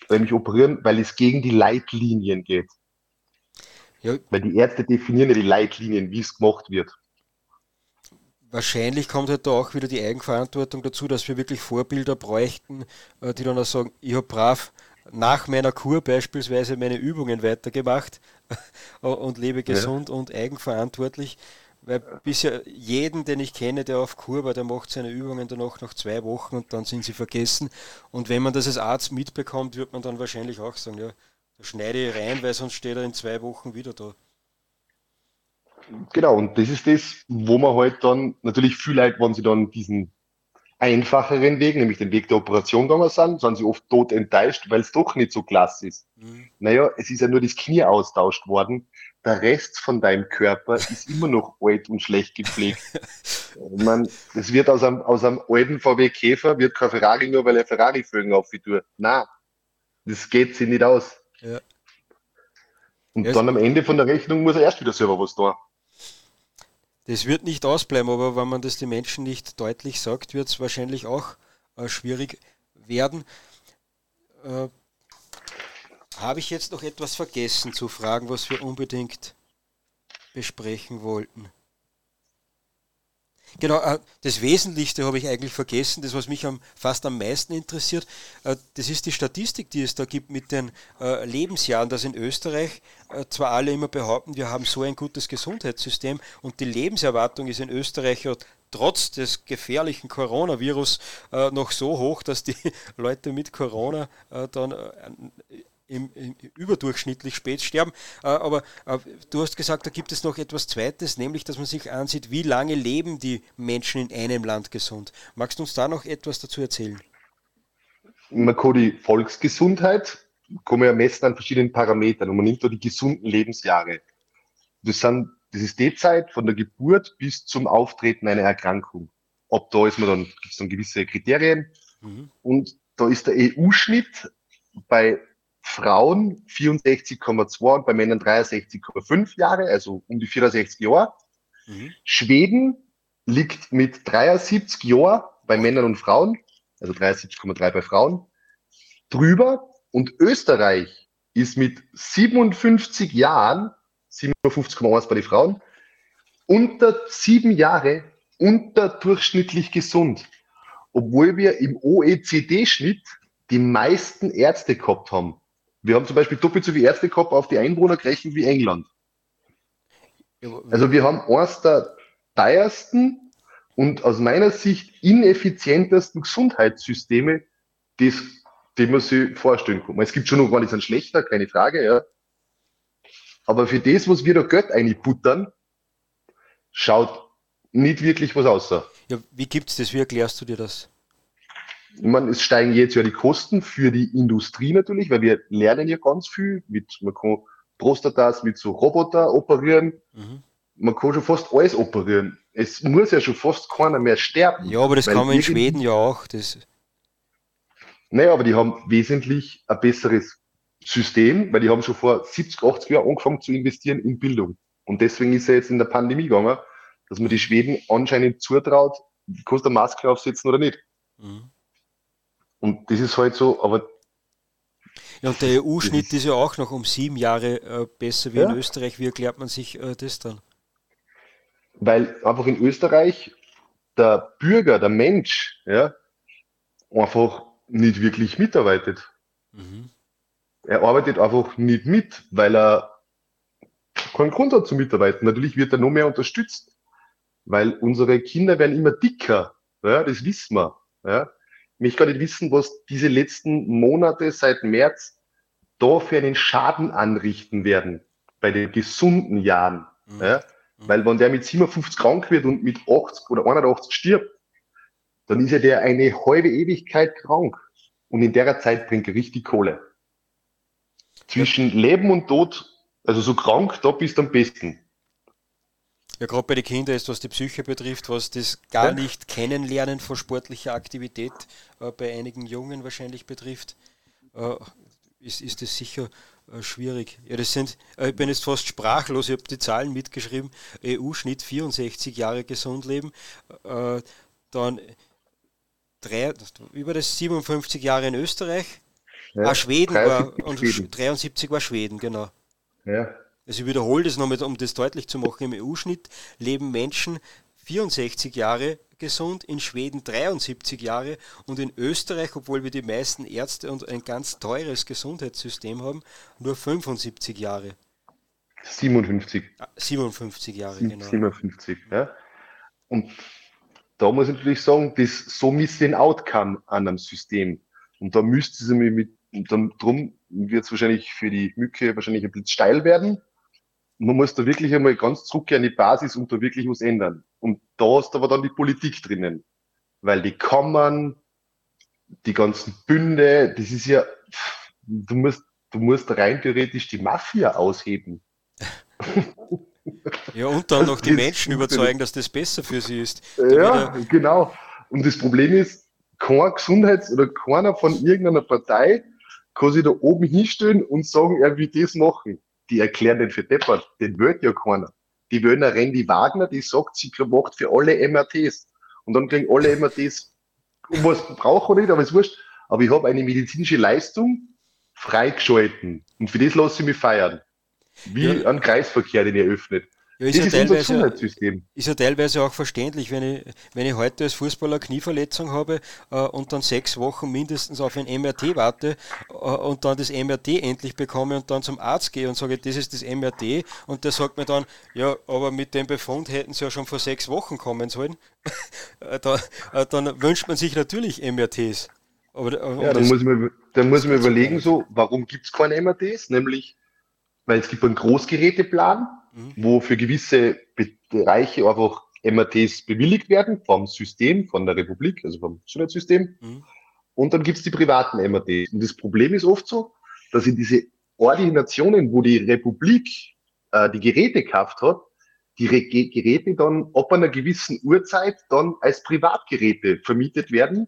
Nämlich operieren, weil es gegen die Leitlinien geht. Ja. Weil die Ärzte definieren ja die Leitlinien, wie es gemacht wird.
Wahrscheinlich kommt halt da auch wieder die Eigenverantwortung dazu, dass wir wirklich Vorbilder bräuchten, äh, die dann auch sagen, ich habe brav nach meiner Kur beispielsweise meine Übungen weitergemacht, und lebe gesund ja. und eigenverantwortlich. Weil bisher jeden, den ich kenne, der auf Kur war, der macht seine Übungen danach noch zwei Wochen und dann sind sie vergessen. Und wenn man das als Arzt mitbekommt, wird man dann wahrscheinlich auch sagen, ja, da schneide ich rein, weil sonst steht er in zwei Wochen wieder da.
Genau, und das ist das, wo man halt dann, natürlich viel Leute, wenn sie dann diesen einfacheren Weg, nämlich den Weg der Operation gegangen sind, sind sie oft tot enttäuscht, weil es doch nicht so klasse ist. Mhm. Naja, es ist ja nur das Knie austauscht worden. Der Rest von deinem Körper ist immer noch alt und schlecht gepflegt. ich meine, es wird aus einem, aus einem alten VW Käfer, wird kein Ferrari nur, weil er Ferrari-Fögen aufgetut. Nein, das geht sich nicht aus. Ja. Und ja, dann am Ende von der Rechnung muss er erst wieder selber was tun.
Das wird nicht ausbleiben, aber wenn man das den Menschen nicht deutlich sagt, wird es wahrscheinlich auch äh, schwierig werden. Äh, Habe ich jetzt noch etwas vergessen zu fragen, was wir unbedingt besprechen wollten? Genau, äh, das Wesentlichste habe ich eigentlich vergessen, das, was mich fast am meisten interessiert, äh, das ist die Statistik, die es da gibt mit den äh, Lebensjahren, dass in Österreich zwar alle immer behaupten, wir haben so ein gutes Gesundheitssystem und die Lebenserwartung ist in Österreich trotz des gefährlichen Coronavirus noch so hoch, dass die Leute mit Corona dann im, im, überdurchschnittlich spät sterben. Äh, aber äh, du hast gesagt, da gibt es noch etwas Zweites, nämlich, dass man sich ansieht, wie lange leben die Menschen in einem Land gesund. Magst du uns da noch etwas dazu erzählen?
Man kann die Volksgesundheit kann man ja messen an verschiedenen Parametern und man nimmt da die gesunden Lebensjahre. Das, sind, das ist die Zeit von der Geburt bis zum Auftreten einer Erkrankung. Ab da ist man dann, gibt es dann gewisse Kriterien. Mhm. Und da ist der EU-Schnitt bei Frauen 64,2 und bei Männern 63,5 Jahre, also um die 64 Jahre. Mhm. Schweden liegt mit 73 Jahren bei Männern und Frauen, also 73,3 bei Frauen, drüber. Und Österreich ist mit 57 Jahren, 57,1 bei den Frauen, unter sieben Jahre unterdurchschnittlich gesund. Obwohl wir im OECD-Schnitt die meisten Ärzte gehabt haben. Wir haben zum Beispiel doppelt so viele Ärzte gehabt auf die Einwohner gerechnet wie England. Also wir haben eines der teuersten und aus meiner Sicht ineffizientesten Gesundheitssysteme, das, die man sich vorstellen kann. Es gibt schon noch, die sind schlechter, keine Frage, ja. Aber für das, was wir da Geld einbuttern, schaut nicht wirklich was aus.
Ja, wie gibt's das? Wie erklärst du dir das?
Meine, es steigen jetzt ja die Kosten für die Industrie natürlich, weil wir lernen ja ganz viel. Mit, man kann Prostatas mit so Roboter operieren. Mhm. Man kann schon fast alles operieren. Es muss ja schon fast keiner mehr sterben.
Ja, aber das kann man in Schweden ja auch. Das
naja, aber die haben wesentlich ein besseres System, weil die haben schon vor 70, 80 Jahren angefangen zu investieren in Bildung. Und deswegen ist er jetzt in der Pandemie gegangen, dass man die Schweden anscheinend zutraut, kannst du eine Maske aufsetzen oder nicht. Mhm. Und das ist halt so, aber.
Ja, und der EU-Schnitt ist ja auch noch um sieben Jahre äh, besser wie ja. in Österreich. Wie erklärt man sich äh, das dann?
Weil einfach in Österreich der Bürger, der Mensch, ja, einfach nicht wirklich mitarbeitet. Mhm. Er arbeitet einfach nicht mit, weil er keinen Grund hat zu mitarbeiten. Natürlich wird er noch mehr unterstützt, weil unsere Kinder werden immer dicker. Ja, das wissen wir. Ja mich gar nicht wissen, was diese letzten Monate seit März da für einen Schaden anrichten werden bei den gesunden Jahren. Mhm. Ja? Mhm. Weil wenn der mit 57 krank wird und mit 80 oder 81 stirbt, dann ist ja der eine halbe Ewigkeit krank. Und in der Zeit bringt er richtig Kohle. Zwischen Leben und Tod, also so krank, da bist du am besten.
Ja, gerade bei den Kindern ist, was die Psyche betrifft, was das gar ja. nicht kennenlernen von sportlicher Aktivität äh, bei einigen Jungen wahrscheinlich betrifft, äh, ist, ist das sicher äh, schwierig. Ja, das sind, äh, ich bin jetzt fast sprachlos, ich habe die Zahlen mitgeschrieben. EU-Schnitt 64 Jahre gesund leben, äh, dann drei, über das 57 Jahre in Österreich. Ja, ah, Schweden war, und Schweden. 73 war Schweden, genau. Ja. Also ich wiederhole das nochmal, um das deutlich zu machen. Im EU-Schnitt leben Menschen 64 Jahre gesund, in Schweden 73 Jahre und in Österreich, obwohl wir die meisten Ärzte und ein ganz teures Gesundheitssystem haben, nur 75 Jahre.
57.
57 Jahre,
57, genau. ja. Und da muss ich natürlich sagen, das, so misst den Outcome an einem System. Und da müsste sie mit, dann, drum wird es wahrscheinlich für die Mücke wahrscheinlich ein bisschen steil werden. Man muss da wirklich einmal ganz zurück an die Basis und da wirklich was ändern. Und da ist aber dann die Politik drinnen. Weil die Kammern, die ganzen Bünde, das ist ja, du musst, du musst rein theoretisch die Mafia ausheben.
Ja, und dann noch die Menschen überzeugen, dass das besser für sie ist.
Ja, genau. Und das Problem ist, kein Gesundheits- oder keiner von irgendeiner Partei kann sich da oben hinstellen und sagen, er will das machen. Die erklären den für deppert. Den wird ja keiner. Die wollen eine Randy Wagner, die sagt, sie macht für alle MRTs. Und dann kriegen alle MRTs, um was brauchen oder nicht, aber ist wurscht. Aber ich habe eine medizinische Leistung freigeschalten. Und für das lasse ich mich feiern. Wie ja. ein Kreisverkehr, den ihr öffnet.
Ja, ist, ja teilweise, ist ja teilweise auch verständlich, wenn ich, wenn ich heute als Fußballer Knieverletzung habe äh, und dann sechs Wochen mindestens auf ein MRT warte äh, und dann das MRT endlich bekomme und dann zum Arzt gehe und sage, das ist das MRT und der sagt mir dann, ja, aber mit dem Befund hätten sie ja schon vor sechs Wochen kommen sollen. Äh, da, äh, dann wünscht man sich natürlich MRTs.
Aber, äh, ja, dann muss, ich mir, dann muss ich mir überlegen, so, warum gibt es keine MRTs? Nämlich, weil es gibt einen Großgeräteplan, mhm. wo für gewisse Bereiche einfach MRTs bewilligt werden vom System, von der Republik, also vom Gesundheitssystem. Mhm. Und dann gibt es die privaten MRTs. Und das Problem ist oft so, dass in diese Ordinationen, wo die Republik äh, die Geräte gekauft hat, die Re Geräte dann ab einer gewissen Uhrzeit dann als Privatgeräte vermietet werden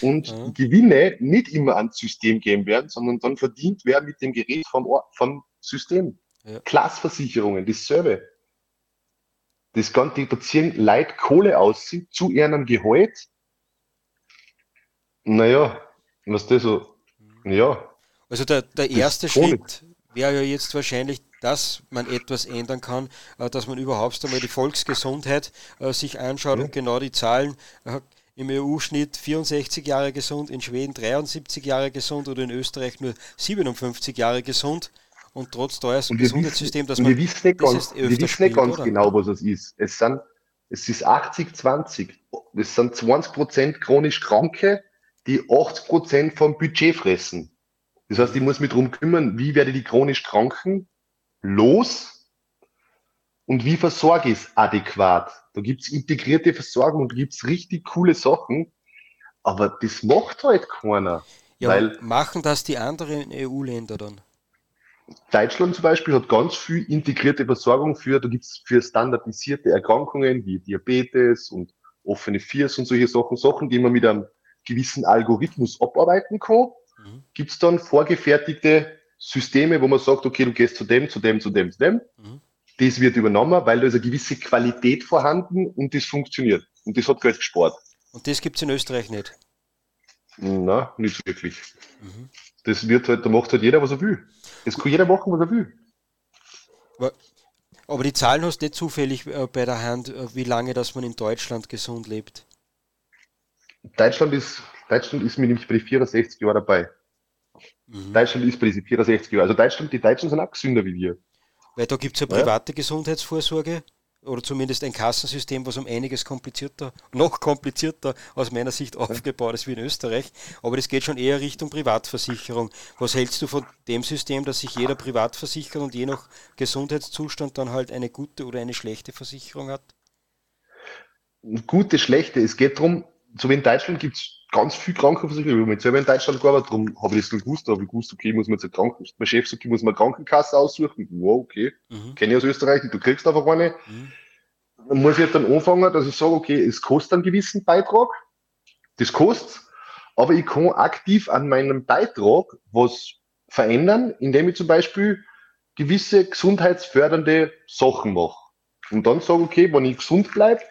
und mhm. Gewinne nicht immer ans System gehen werden, sondern dann verdient werden mit dem Gerät vom, Ort, vom System. Ja. Klassversicherungen, dasselbe. Das Ganze, da ziehen Leute Kohle aus zu ihrem Gehalt. Naja, was das so, ja.
Also der, der erste Schritt wäre ja jetzt wahrscheinlich, dass man etwas ändern kann, äh, dass man überhaupt einmal die Volksgesundheit äh, sich anschaut ja. und genau die Zahlen äh, im EU-Schnitt 64 Jahre gesund, in Schweden 73 Jahre gesund oder in Österreich nur 57 Jahre gesund und trotz teuersten Gesundheitssystem,
dass man wir wissen nicht ganz, wir wissen nicht ganz genau, was es ist. Es sind es ist 80, 20. Es sind 20 Prozent chronisch Kranke, die 80 Prozent vom Budget fressen. Das heißt, ich muss mich darum kümmern, wie werde ich die chronisch Kranken los und wie versorge ich es adäquat. Da gibt es integrierte Versorgung und da gibt es richtig coole Sachen, aber das macht halt keiner.
Ja, weil machen das die anderen EU-Länder dann?
Deutschland zum Beispiel hat ganz viel integrierte Versorgung für, da gibt es für standardisierte Erkrankungen wie Diabetes und offene Viers und solche Sachen, Sachen, die man mit einem gewissen Algorithmus abarbeiten kann. Mhm. Gibt es dann vorgefertigte Systeme, wo man sagt, okay, du gehst zu dem, zu dem, zu dem, zu dem. Mhm. Das wird übernommen, weil da ist eine gewisse Qualität vorhanden und das funktioniert. Und das hat Geld gespart.
Und das gibt es in Österreich nicht?
Na, nicht wirklich. Mhm. Das wird halt, da macht halt jeder, was er will. Das kann jeder machen, was er will.
Aber die Zahlen hast du nicht zufällig äh, bei der Hand, äh, wie lange dass man in Deutschland gesund lebt.
Deutschland ist, Deutschland ist mir nämlich bei den 64 Jahren dabei. Mhm. Deutschland ist bei diesen 64 Jahren. Also Deutschland, die Deutschen sind auch gesünder wie wir.
Weil da gibt es ja private ja. Gesundheitsvorsorge oder zumindest ein Kassensystem, was um einiges komplizierter, noch komplizierter aus meiner Sicht aufgebaut ist wie in Österreich. Aber das geht schon eher Richtung Privatversicherung. Was hältst du von dem System, dass sich jeder privat versichert und je nach Gesundheitszustand dann halt eine gute oder eine schlechte Versicherung hat?
Gute, schlechte. Es geht darum, so wie in Deutschland gibt es ganz viel Krankenversicherung. Ich habe selber in Deutschland gearbeitet, darum habe ich das gewusst, habe ich gewusst, okay, muss man jetzt eine Kranken, mein Chef sagt, ich muss mal eine Krankenkasse aussuchen. Wow, okay. Mhm. Kenne ich aus Österreich, du kriegst einfach eine. Mhm. Dann muss ich jetzt dann anfangen, dass ich sage, okay, es kostet einen gewissen Beitrag. Das kostet, aber ich kann aktiv an meinem Beitrag was verändern, indem ich zum Beispiel gewisse gesundheitsfördernde Sachen mache. Und dann sage, okay, wenn ich gesund bleibe,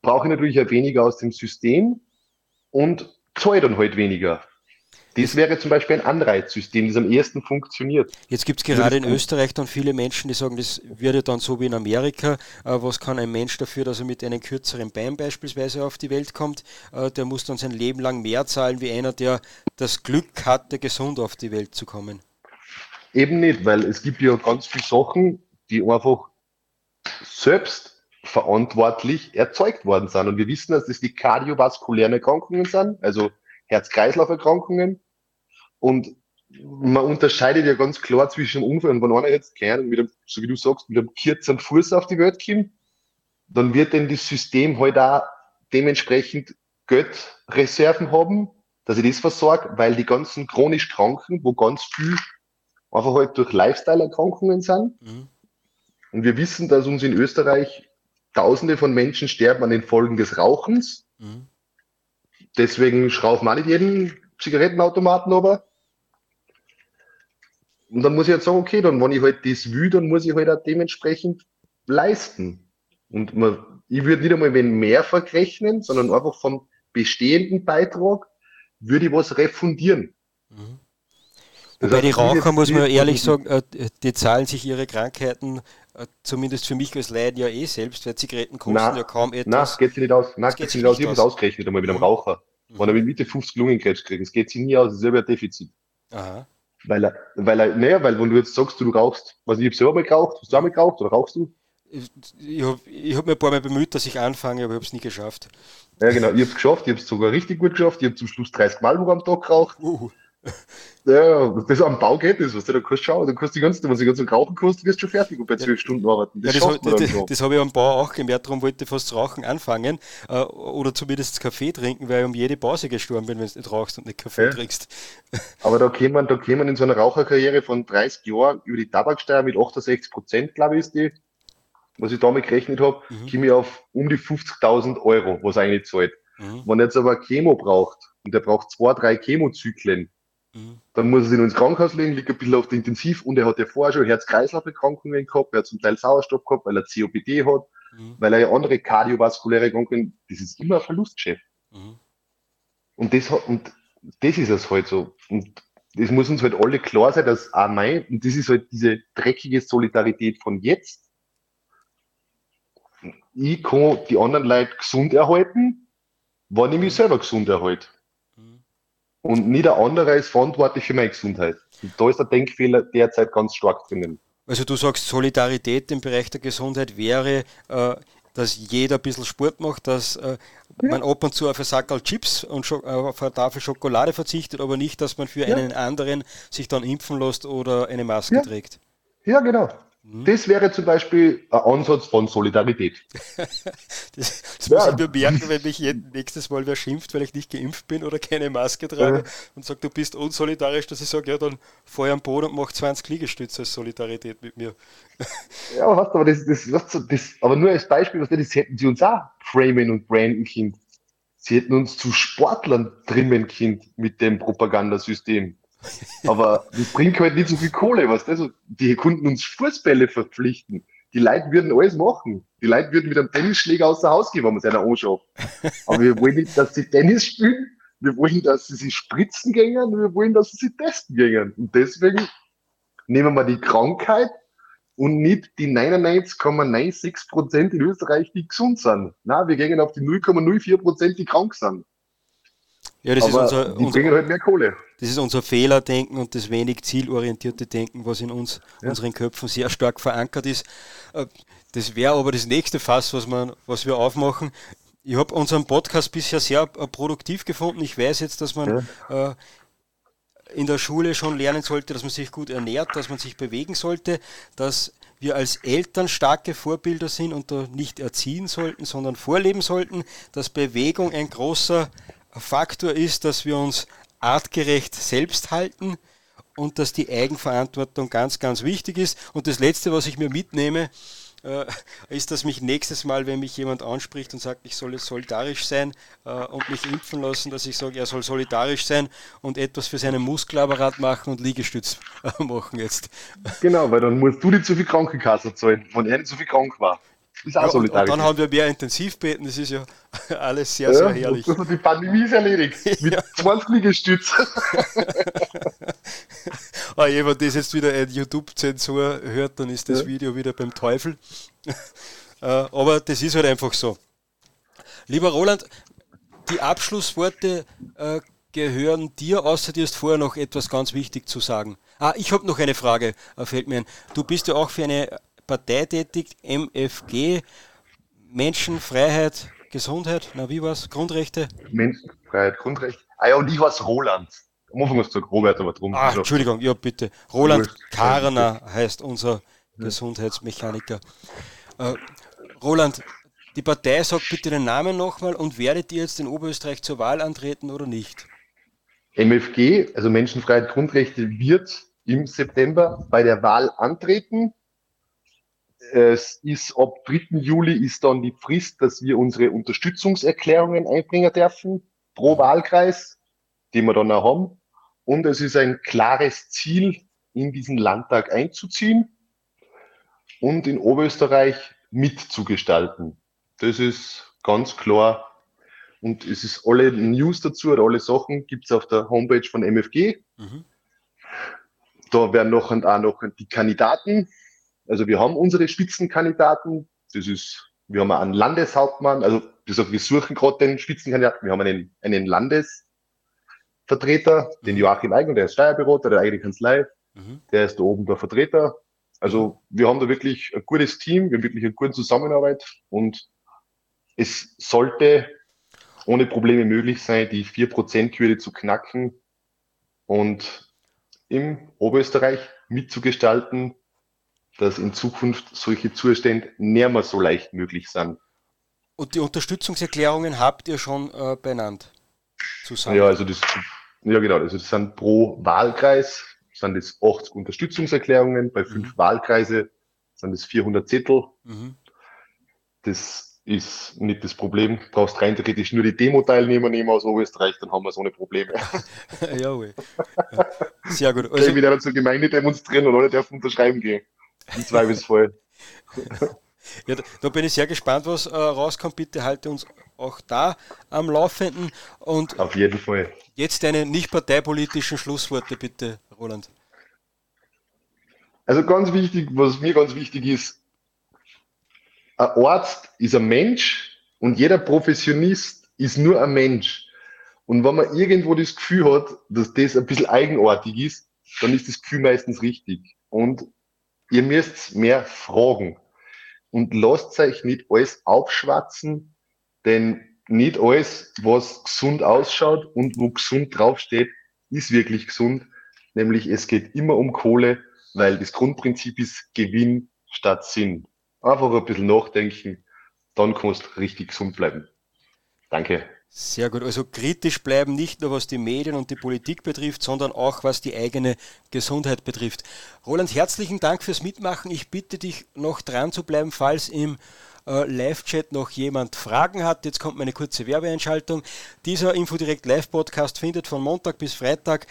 brauche ich natürlich auch weniger aus dem System und zahle dann halt weniger. Das wäre zum Beispiel ein Anreizsystem, das am ehesten funktioniert.
Jetzt gibt es gerade in Österreich dann viele Menschen, die sagen, das würde dann so wie in Amerika. Äh, was kann ein Mensch dafür, dass er mit einem kürzeren Bein beispielsweise auf die Welt kommt? Äh, der muss dann sein Leben lang mehr zahlen wie einer, der das Glück hatte, gesund auf die Welt zu kommen.
Eben nicht, weil es gibt ja ganz viele Sachen, die einfach selbst verantwortlich erzeugt worden sind. Und wir wissen, dass das die kardiovaskulären Erkrankungen sind, also Herz-Kreislauf-Erkrankungen. Und man unterscheidet ja ganz klar zwischen einem Unfall und wenn einer jetzt keinen, mit einem, so wie du sagst, mit einem kurzen Fuß auf die Welt kommt, dann wird denn das System halt auch dementsprechend Geldreserven haben, dass ich das versorge, weil die ganzen chronisch Kranken, wo ganz viel einfach halt durch Lifestyle-Erkrankungen sind. Mhm. Und wir wissen, dass uns in Österreich Tausende von Menschen sterben an den Folgen des Rauchens. Mhm. Deswegen schraubt man nicht jeden Zigarettenautomaten aber. Und dann muss ich halt sagen, okay, dann, wenn ich halt das will, dann muss ich halt auch dementsprechend leisten. Und man, ich würde nicht einmal wenn mehr verrechnen, sondern einfach vom bestehenden Beitrag würde ich was refundieren.
Mhm. Wobei die Raucher, muss man ehrlich sagen, äh, die zahlen sich ihre Krankheiten, zumindest für mich als Leid ja eh selbst, weil Zigaretten kosten nein, ja kaum etwas.
Nein, geht sich nicht aus. Nein, geht sich nicht aus. Ich habe es ausgerechnet einmal mit einem mhm. Raucher. Mhm. Wenn er mit Mitte 50 Lungenkrebs kriegt, es geht sich nie aus, das ist selber ein Defizit. Aha. Weil er, weil er, naja, weil wenn du jetzt sagst, du rauchst, was ich habe selber mal geraucht, hast du auch mal geraucht oder rauchst du?
Ich habe hab mir ein paar Mal bemüht, dass ich anfange, aber ich habe es nie geschafft.
Ja, genau, ich habe es geschafft, ich habe es sogar richtig gut geschafft, ich habe zum Schluss 30 Mal am Tag geraucht. Uh. Ja, das am Bau geht das, was du da kannst schauen, du kannst die ganze, wenn du ganz rauchen kannst, wirst du schon fertig und bei zwölf ja. Stunden arbeiten.
Das, ja, das, das, das habe ich am Bau auch gemerkt, darum wollte ich fast rauchen anfangen äh, oder zumindest Kaffee trinken, weil ich um jede Pause gestorben bin, wenn du nicht rauchst und nicht Kaffee ja. trinkst.
Aber da käme da käme in so einer Raucherkarriere von 30 Jahren über die Tabaksteuer mit 68 Prozent, glaube ich, ist die, was ich damit gerechnet habe, mhm. komme ich auf um die 50.000 Euro, was eigentlich zahlt. Mhm. Wenn er jetzt aber Chemo braucht und er braucht zwei, drei Chemozyklen, mhm. dann muss er sich ins Krankenhaus legen, liegt ein bisschen auf der Intensiv und er hat ja vorher schon Herz-Kreislauf-Erkrankungen gehabt, er hat zum Teil Sauerstoff gehabt, weil er COPD hat, mhm. weil er ja andere kardiovaskuläre Erkrankungen, das ist immer ein Verlustgeschäft. Mhm. Und das und das ist es halt so. Und das muss uns halt alle klar sein, dass auch mein, und das ist halt diese dreckige Solidarität von jetzt, ich kann die anderen Leute gesund erhalten, wenn ich mich selber gesund erhalte. Und nicht der andere ist verantwortlich für meine Gesundheit. Und da ist der Denkfehler derzeit ganz stark drinnen.
Also du sagst, Solidarität im Bereich der Gesundheit wäre, äh, dass jeder ein bisschen Sport macht, dass äh, ja. man ab und zu auf ein Sackerl Chips und äh, auf eine Tafel Schokolade verzichtet, aber nicht, dass man für ja. einen anderen sich dann impfen lässt oder eine Maske
ja.
trägt.
Ja, genau. Mhm. Das wäre zum Beispiel ein Ansatz von Solidarität.
das, das ja. muss ich mir merken, wenn mich nächstes Mal wer schimpft, weil ich nicht geimpft bin oder keine Maske trage ja. und sagt, du bist unsolidarisch, dass ich sage, ja, dann fahr ich am Boden und mach 20 Liegestütze als Solidarität mit mir.
ja, hast aber das, das, das, das, aber nur als Beispiel, das hätten sie uns auch framen und branden Kind. Sie hätten uns zu Sportlern trimmen Kind mit dem Propagandasystem. Aber das bringt halt nicht so viel Kohle, was also die Kunden uns Fußbälle verpflichten. Die Leute würden alles machen. Die Leute würden mit einem Tennisschläger außer Haus gehen, wenn man es einer anschaut. Aber wir wollen nicht, dass sie Tennis spielen. Wir wollen, dass sie sich spritzen gehen. Wir wollen, dass sie sich testen gehen. Und deswegen nehmen wir die Krankheit und nicht die 99,96 Prozent in Österreich, die gesund sind. Nein, wir gehen auf die 0,04 Prozent, die krank sind.
Ja, das Aber ist unser,
die unser, halt mehr Kohle.
Das ist unser Fehlerdenken und das wenig zielorientierte Denken, was in uns, ja. unseren Köpfen sehr stark verankert ist. Äh, das wäre aber das nächste Fass, was, man, was wir aufmachen. Ich habe unseren Podcast bisher sehr äh, produktiv gefunden. Ich weiß jetzt, dass man ja. äh, in der Schule schon lernen sollte, dass man sich gut ernährt, dass man sich bewegen sollte, dass wir als Eltern starke Vorbilder sind und da nicht erziehen sollten, sondern vorleben sollten, dass Bewegung ein großer Faktor ist, dass wir uns artgerecht selbst halten und dass die Eigenverantwortung ganz, ganz wichtig ist. Und das Letzte, was ich mir mitnehme, äh, ist, dass mich nächstes Mal, wenn mich jemand anspricht und sagt, ich soll solidarisch sein äh, und mich impfen lassen, dass ich sage, er soll solidarisch sein und etwas für seinen Muskelapparat machen und Liegestütz machen jetzt.
Genau, weil dann musst du nicht zu viel Krankenkasse zahlen, wenn er nicht so viel krank war.
Ist auch ja, und, und, dann haben wir mehr Intensivbetten, das ist ja alles sehr, ja, sehr herrlich.
die Pandemie ist erledigt. Mit ja. 20 Liegestützen.
ah, jemand, das jetzt wieder eine YouTube-Zensur hört, dann ist das ja. Video wieder beim Teufel. Äh, aber das ist halt einfach so. Lieber Roland, die Abschlussworte äh, gehören dir, außer dir ist vorher noch etwas ganz wichtig zu sagen. Ah, ich habe noch eine Frage, äh, fällt mir ein. Du bist ja auch für eine parteitätig, MFG, Menschenfreiheit, Gesundheit, na wie war's? Grundrechte?
Menschenfreiheit, Grundrechte. Ah ja, und ich war's Roland. Am Anfang hast du Robert, aber drum.
Ah, Entschuldigung, ja bitte. Roland Karner heißt unser Gesundheitsmechaniker. Äh, Roland, die Partei sagt bitte den Namen nochmal und werdet ihr jetzt in Oberösterreich zur Wahl antreten oder nicht?
MFG, also Menschenfreiheit Grundrechte, wird im September bei der Wahl antreten. Es ist ab 3. Juli ist dann die Frist, dass wir unsere Unterstützungserklärungen einbringen dürfen pro Wahlkreis, die wir dann auch haben. Und es ist ein klares Ziel, in diesen Landtag einzuziehen und in Oberösterreich mitzugestalten. Das ist ganz klar. Und es ist alle News dazu oder alle Sachen gibt es auf der Homepage von MFG. Mhm. Da werden noch und auch noch die Kandidaten. Also wir haben unsere Spitzenkandidaten. Das ist, wir haben einen Landeshauptmann. Also wir suchen gerade den Spitzenkandidaten. Wir haben einen, einen Landesvertreter, den. Joachim Eigen, der ist Steuerberater der eigene Kanzlei. Mhm. Der ist da oben der Vertreter. Also wir haben da wirklich ein gutes Team, wir haben wirklich eine gute Zusammenarbeit und es sollte ohne Probleme möglich sein, die 4%-Hürde zu knacken und im Oberösterreich mitzugestalten, dass in Zukunft solche Zustände nicht mehr so leicht möglich sind.
Und die Unterstützungserklärungen habt ihr schon äh, benannt?
Zusammen. Ja, also das, ja genau, also das sind pro Wahlkreis sind es 80 Unterstützungserklärungen, bei fünf mhm. Wahlkreise sind es 400 Zettel. Mhm. Das ist nicht das Problem. Du brauchst rein theoretisch nur die Demo-Teilnehmer nehmen aus Oberösterreich, dann haben wir so eine Probleme. ja, Sehr gut. Also, ich wieder zur Gemeinde demonstrieren und alle dürfen unterschreiben gehen. Im Zweifelsfall.
ja, da, da, bin ich sehr gespannt, was äh, rauskommt. Bitte halte uns auch da am Laufenden. Und
Auf jeden Fall.
Jetzt deine nicht parteipolitischen Schlussworte, bitte, Roland.
Also ganz wichtig, was mir ganz wichtig ist, ein Arzt ist ein Mensch und jeder Professionist ist nur ein Mensch. Und wenn man irgendwo das Gefühl hat, dass das ein bisschen eigenartig ist, dann ist das Gefühl meistens richtig. Und ihr müsst mehr fragen. Und lasst euch nicht alles aufschwatzen, denn nicht alles, was gesund ausschaut und wo gesund draufsteht, ist wirklich gesund. Nämlich es geht immer um Kohle, weil das Grundprinzip ist Gewinn statt Sinn. Einfach ein bisschen nachdenken, dann kannst du richtig gesund bleiben. Danke.
Sehr gut. Also kritisch bleiben, nicht nur was die Medien und die Politik betrifft, sondern auch was die eigene Gesundheit betrifft. Roland, herzlichen Dank fürs Mitmachen. Ich bitte dich noch dran zu bleiben, falls im äh, Live-Chat noch jemand Fragen hat. Jetzt kommt meine kurze Werbeeinschaltung. Dieser Infodirect Live-Podcast findet von Montag bis Freitag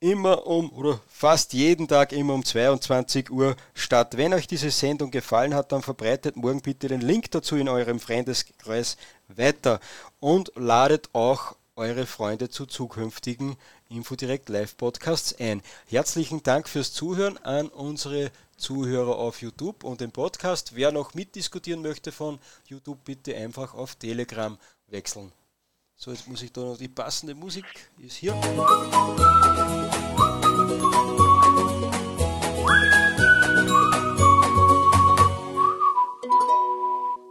immer um, oder fast jeden Tag immer um 22 Uhr statt. Wenn euch diese Sendung gefallen hat, dann verbreitet morgen bitte den Link dazu in eurem Freundeskreis weiter und ladet auch eure Freunde zu zukünftigen Infodirect Live Podcasts ein. Herzlichen Dank fürs Zuhören an unsere Zuhörer auf YouTube und den Podcast. Wer noch mitdiskutieren möchte von YouTube, bitte einfach auf Telegram wechseln. So, jetzt muss ich da noch die passende Musik ist hier. Musik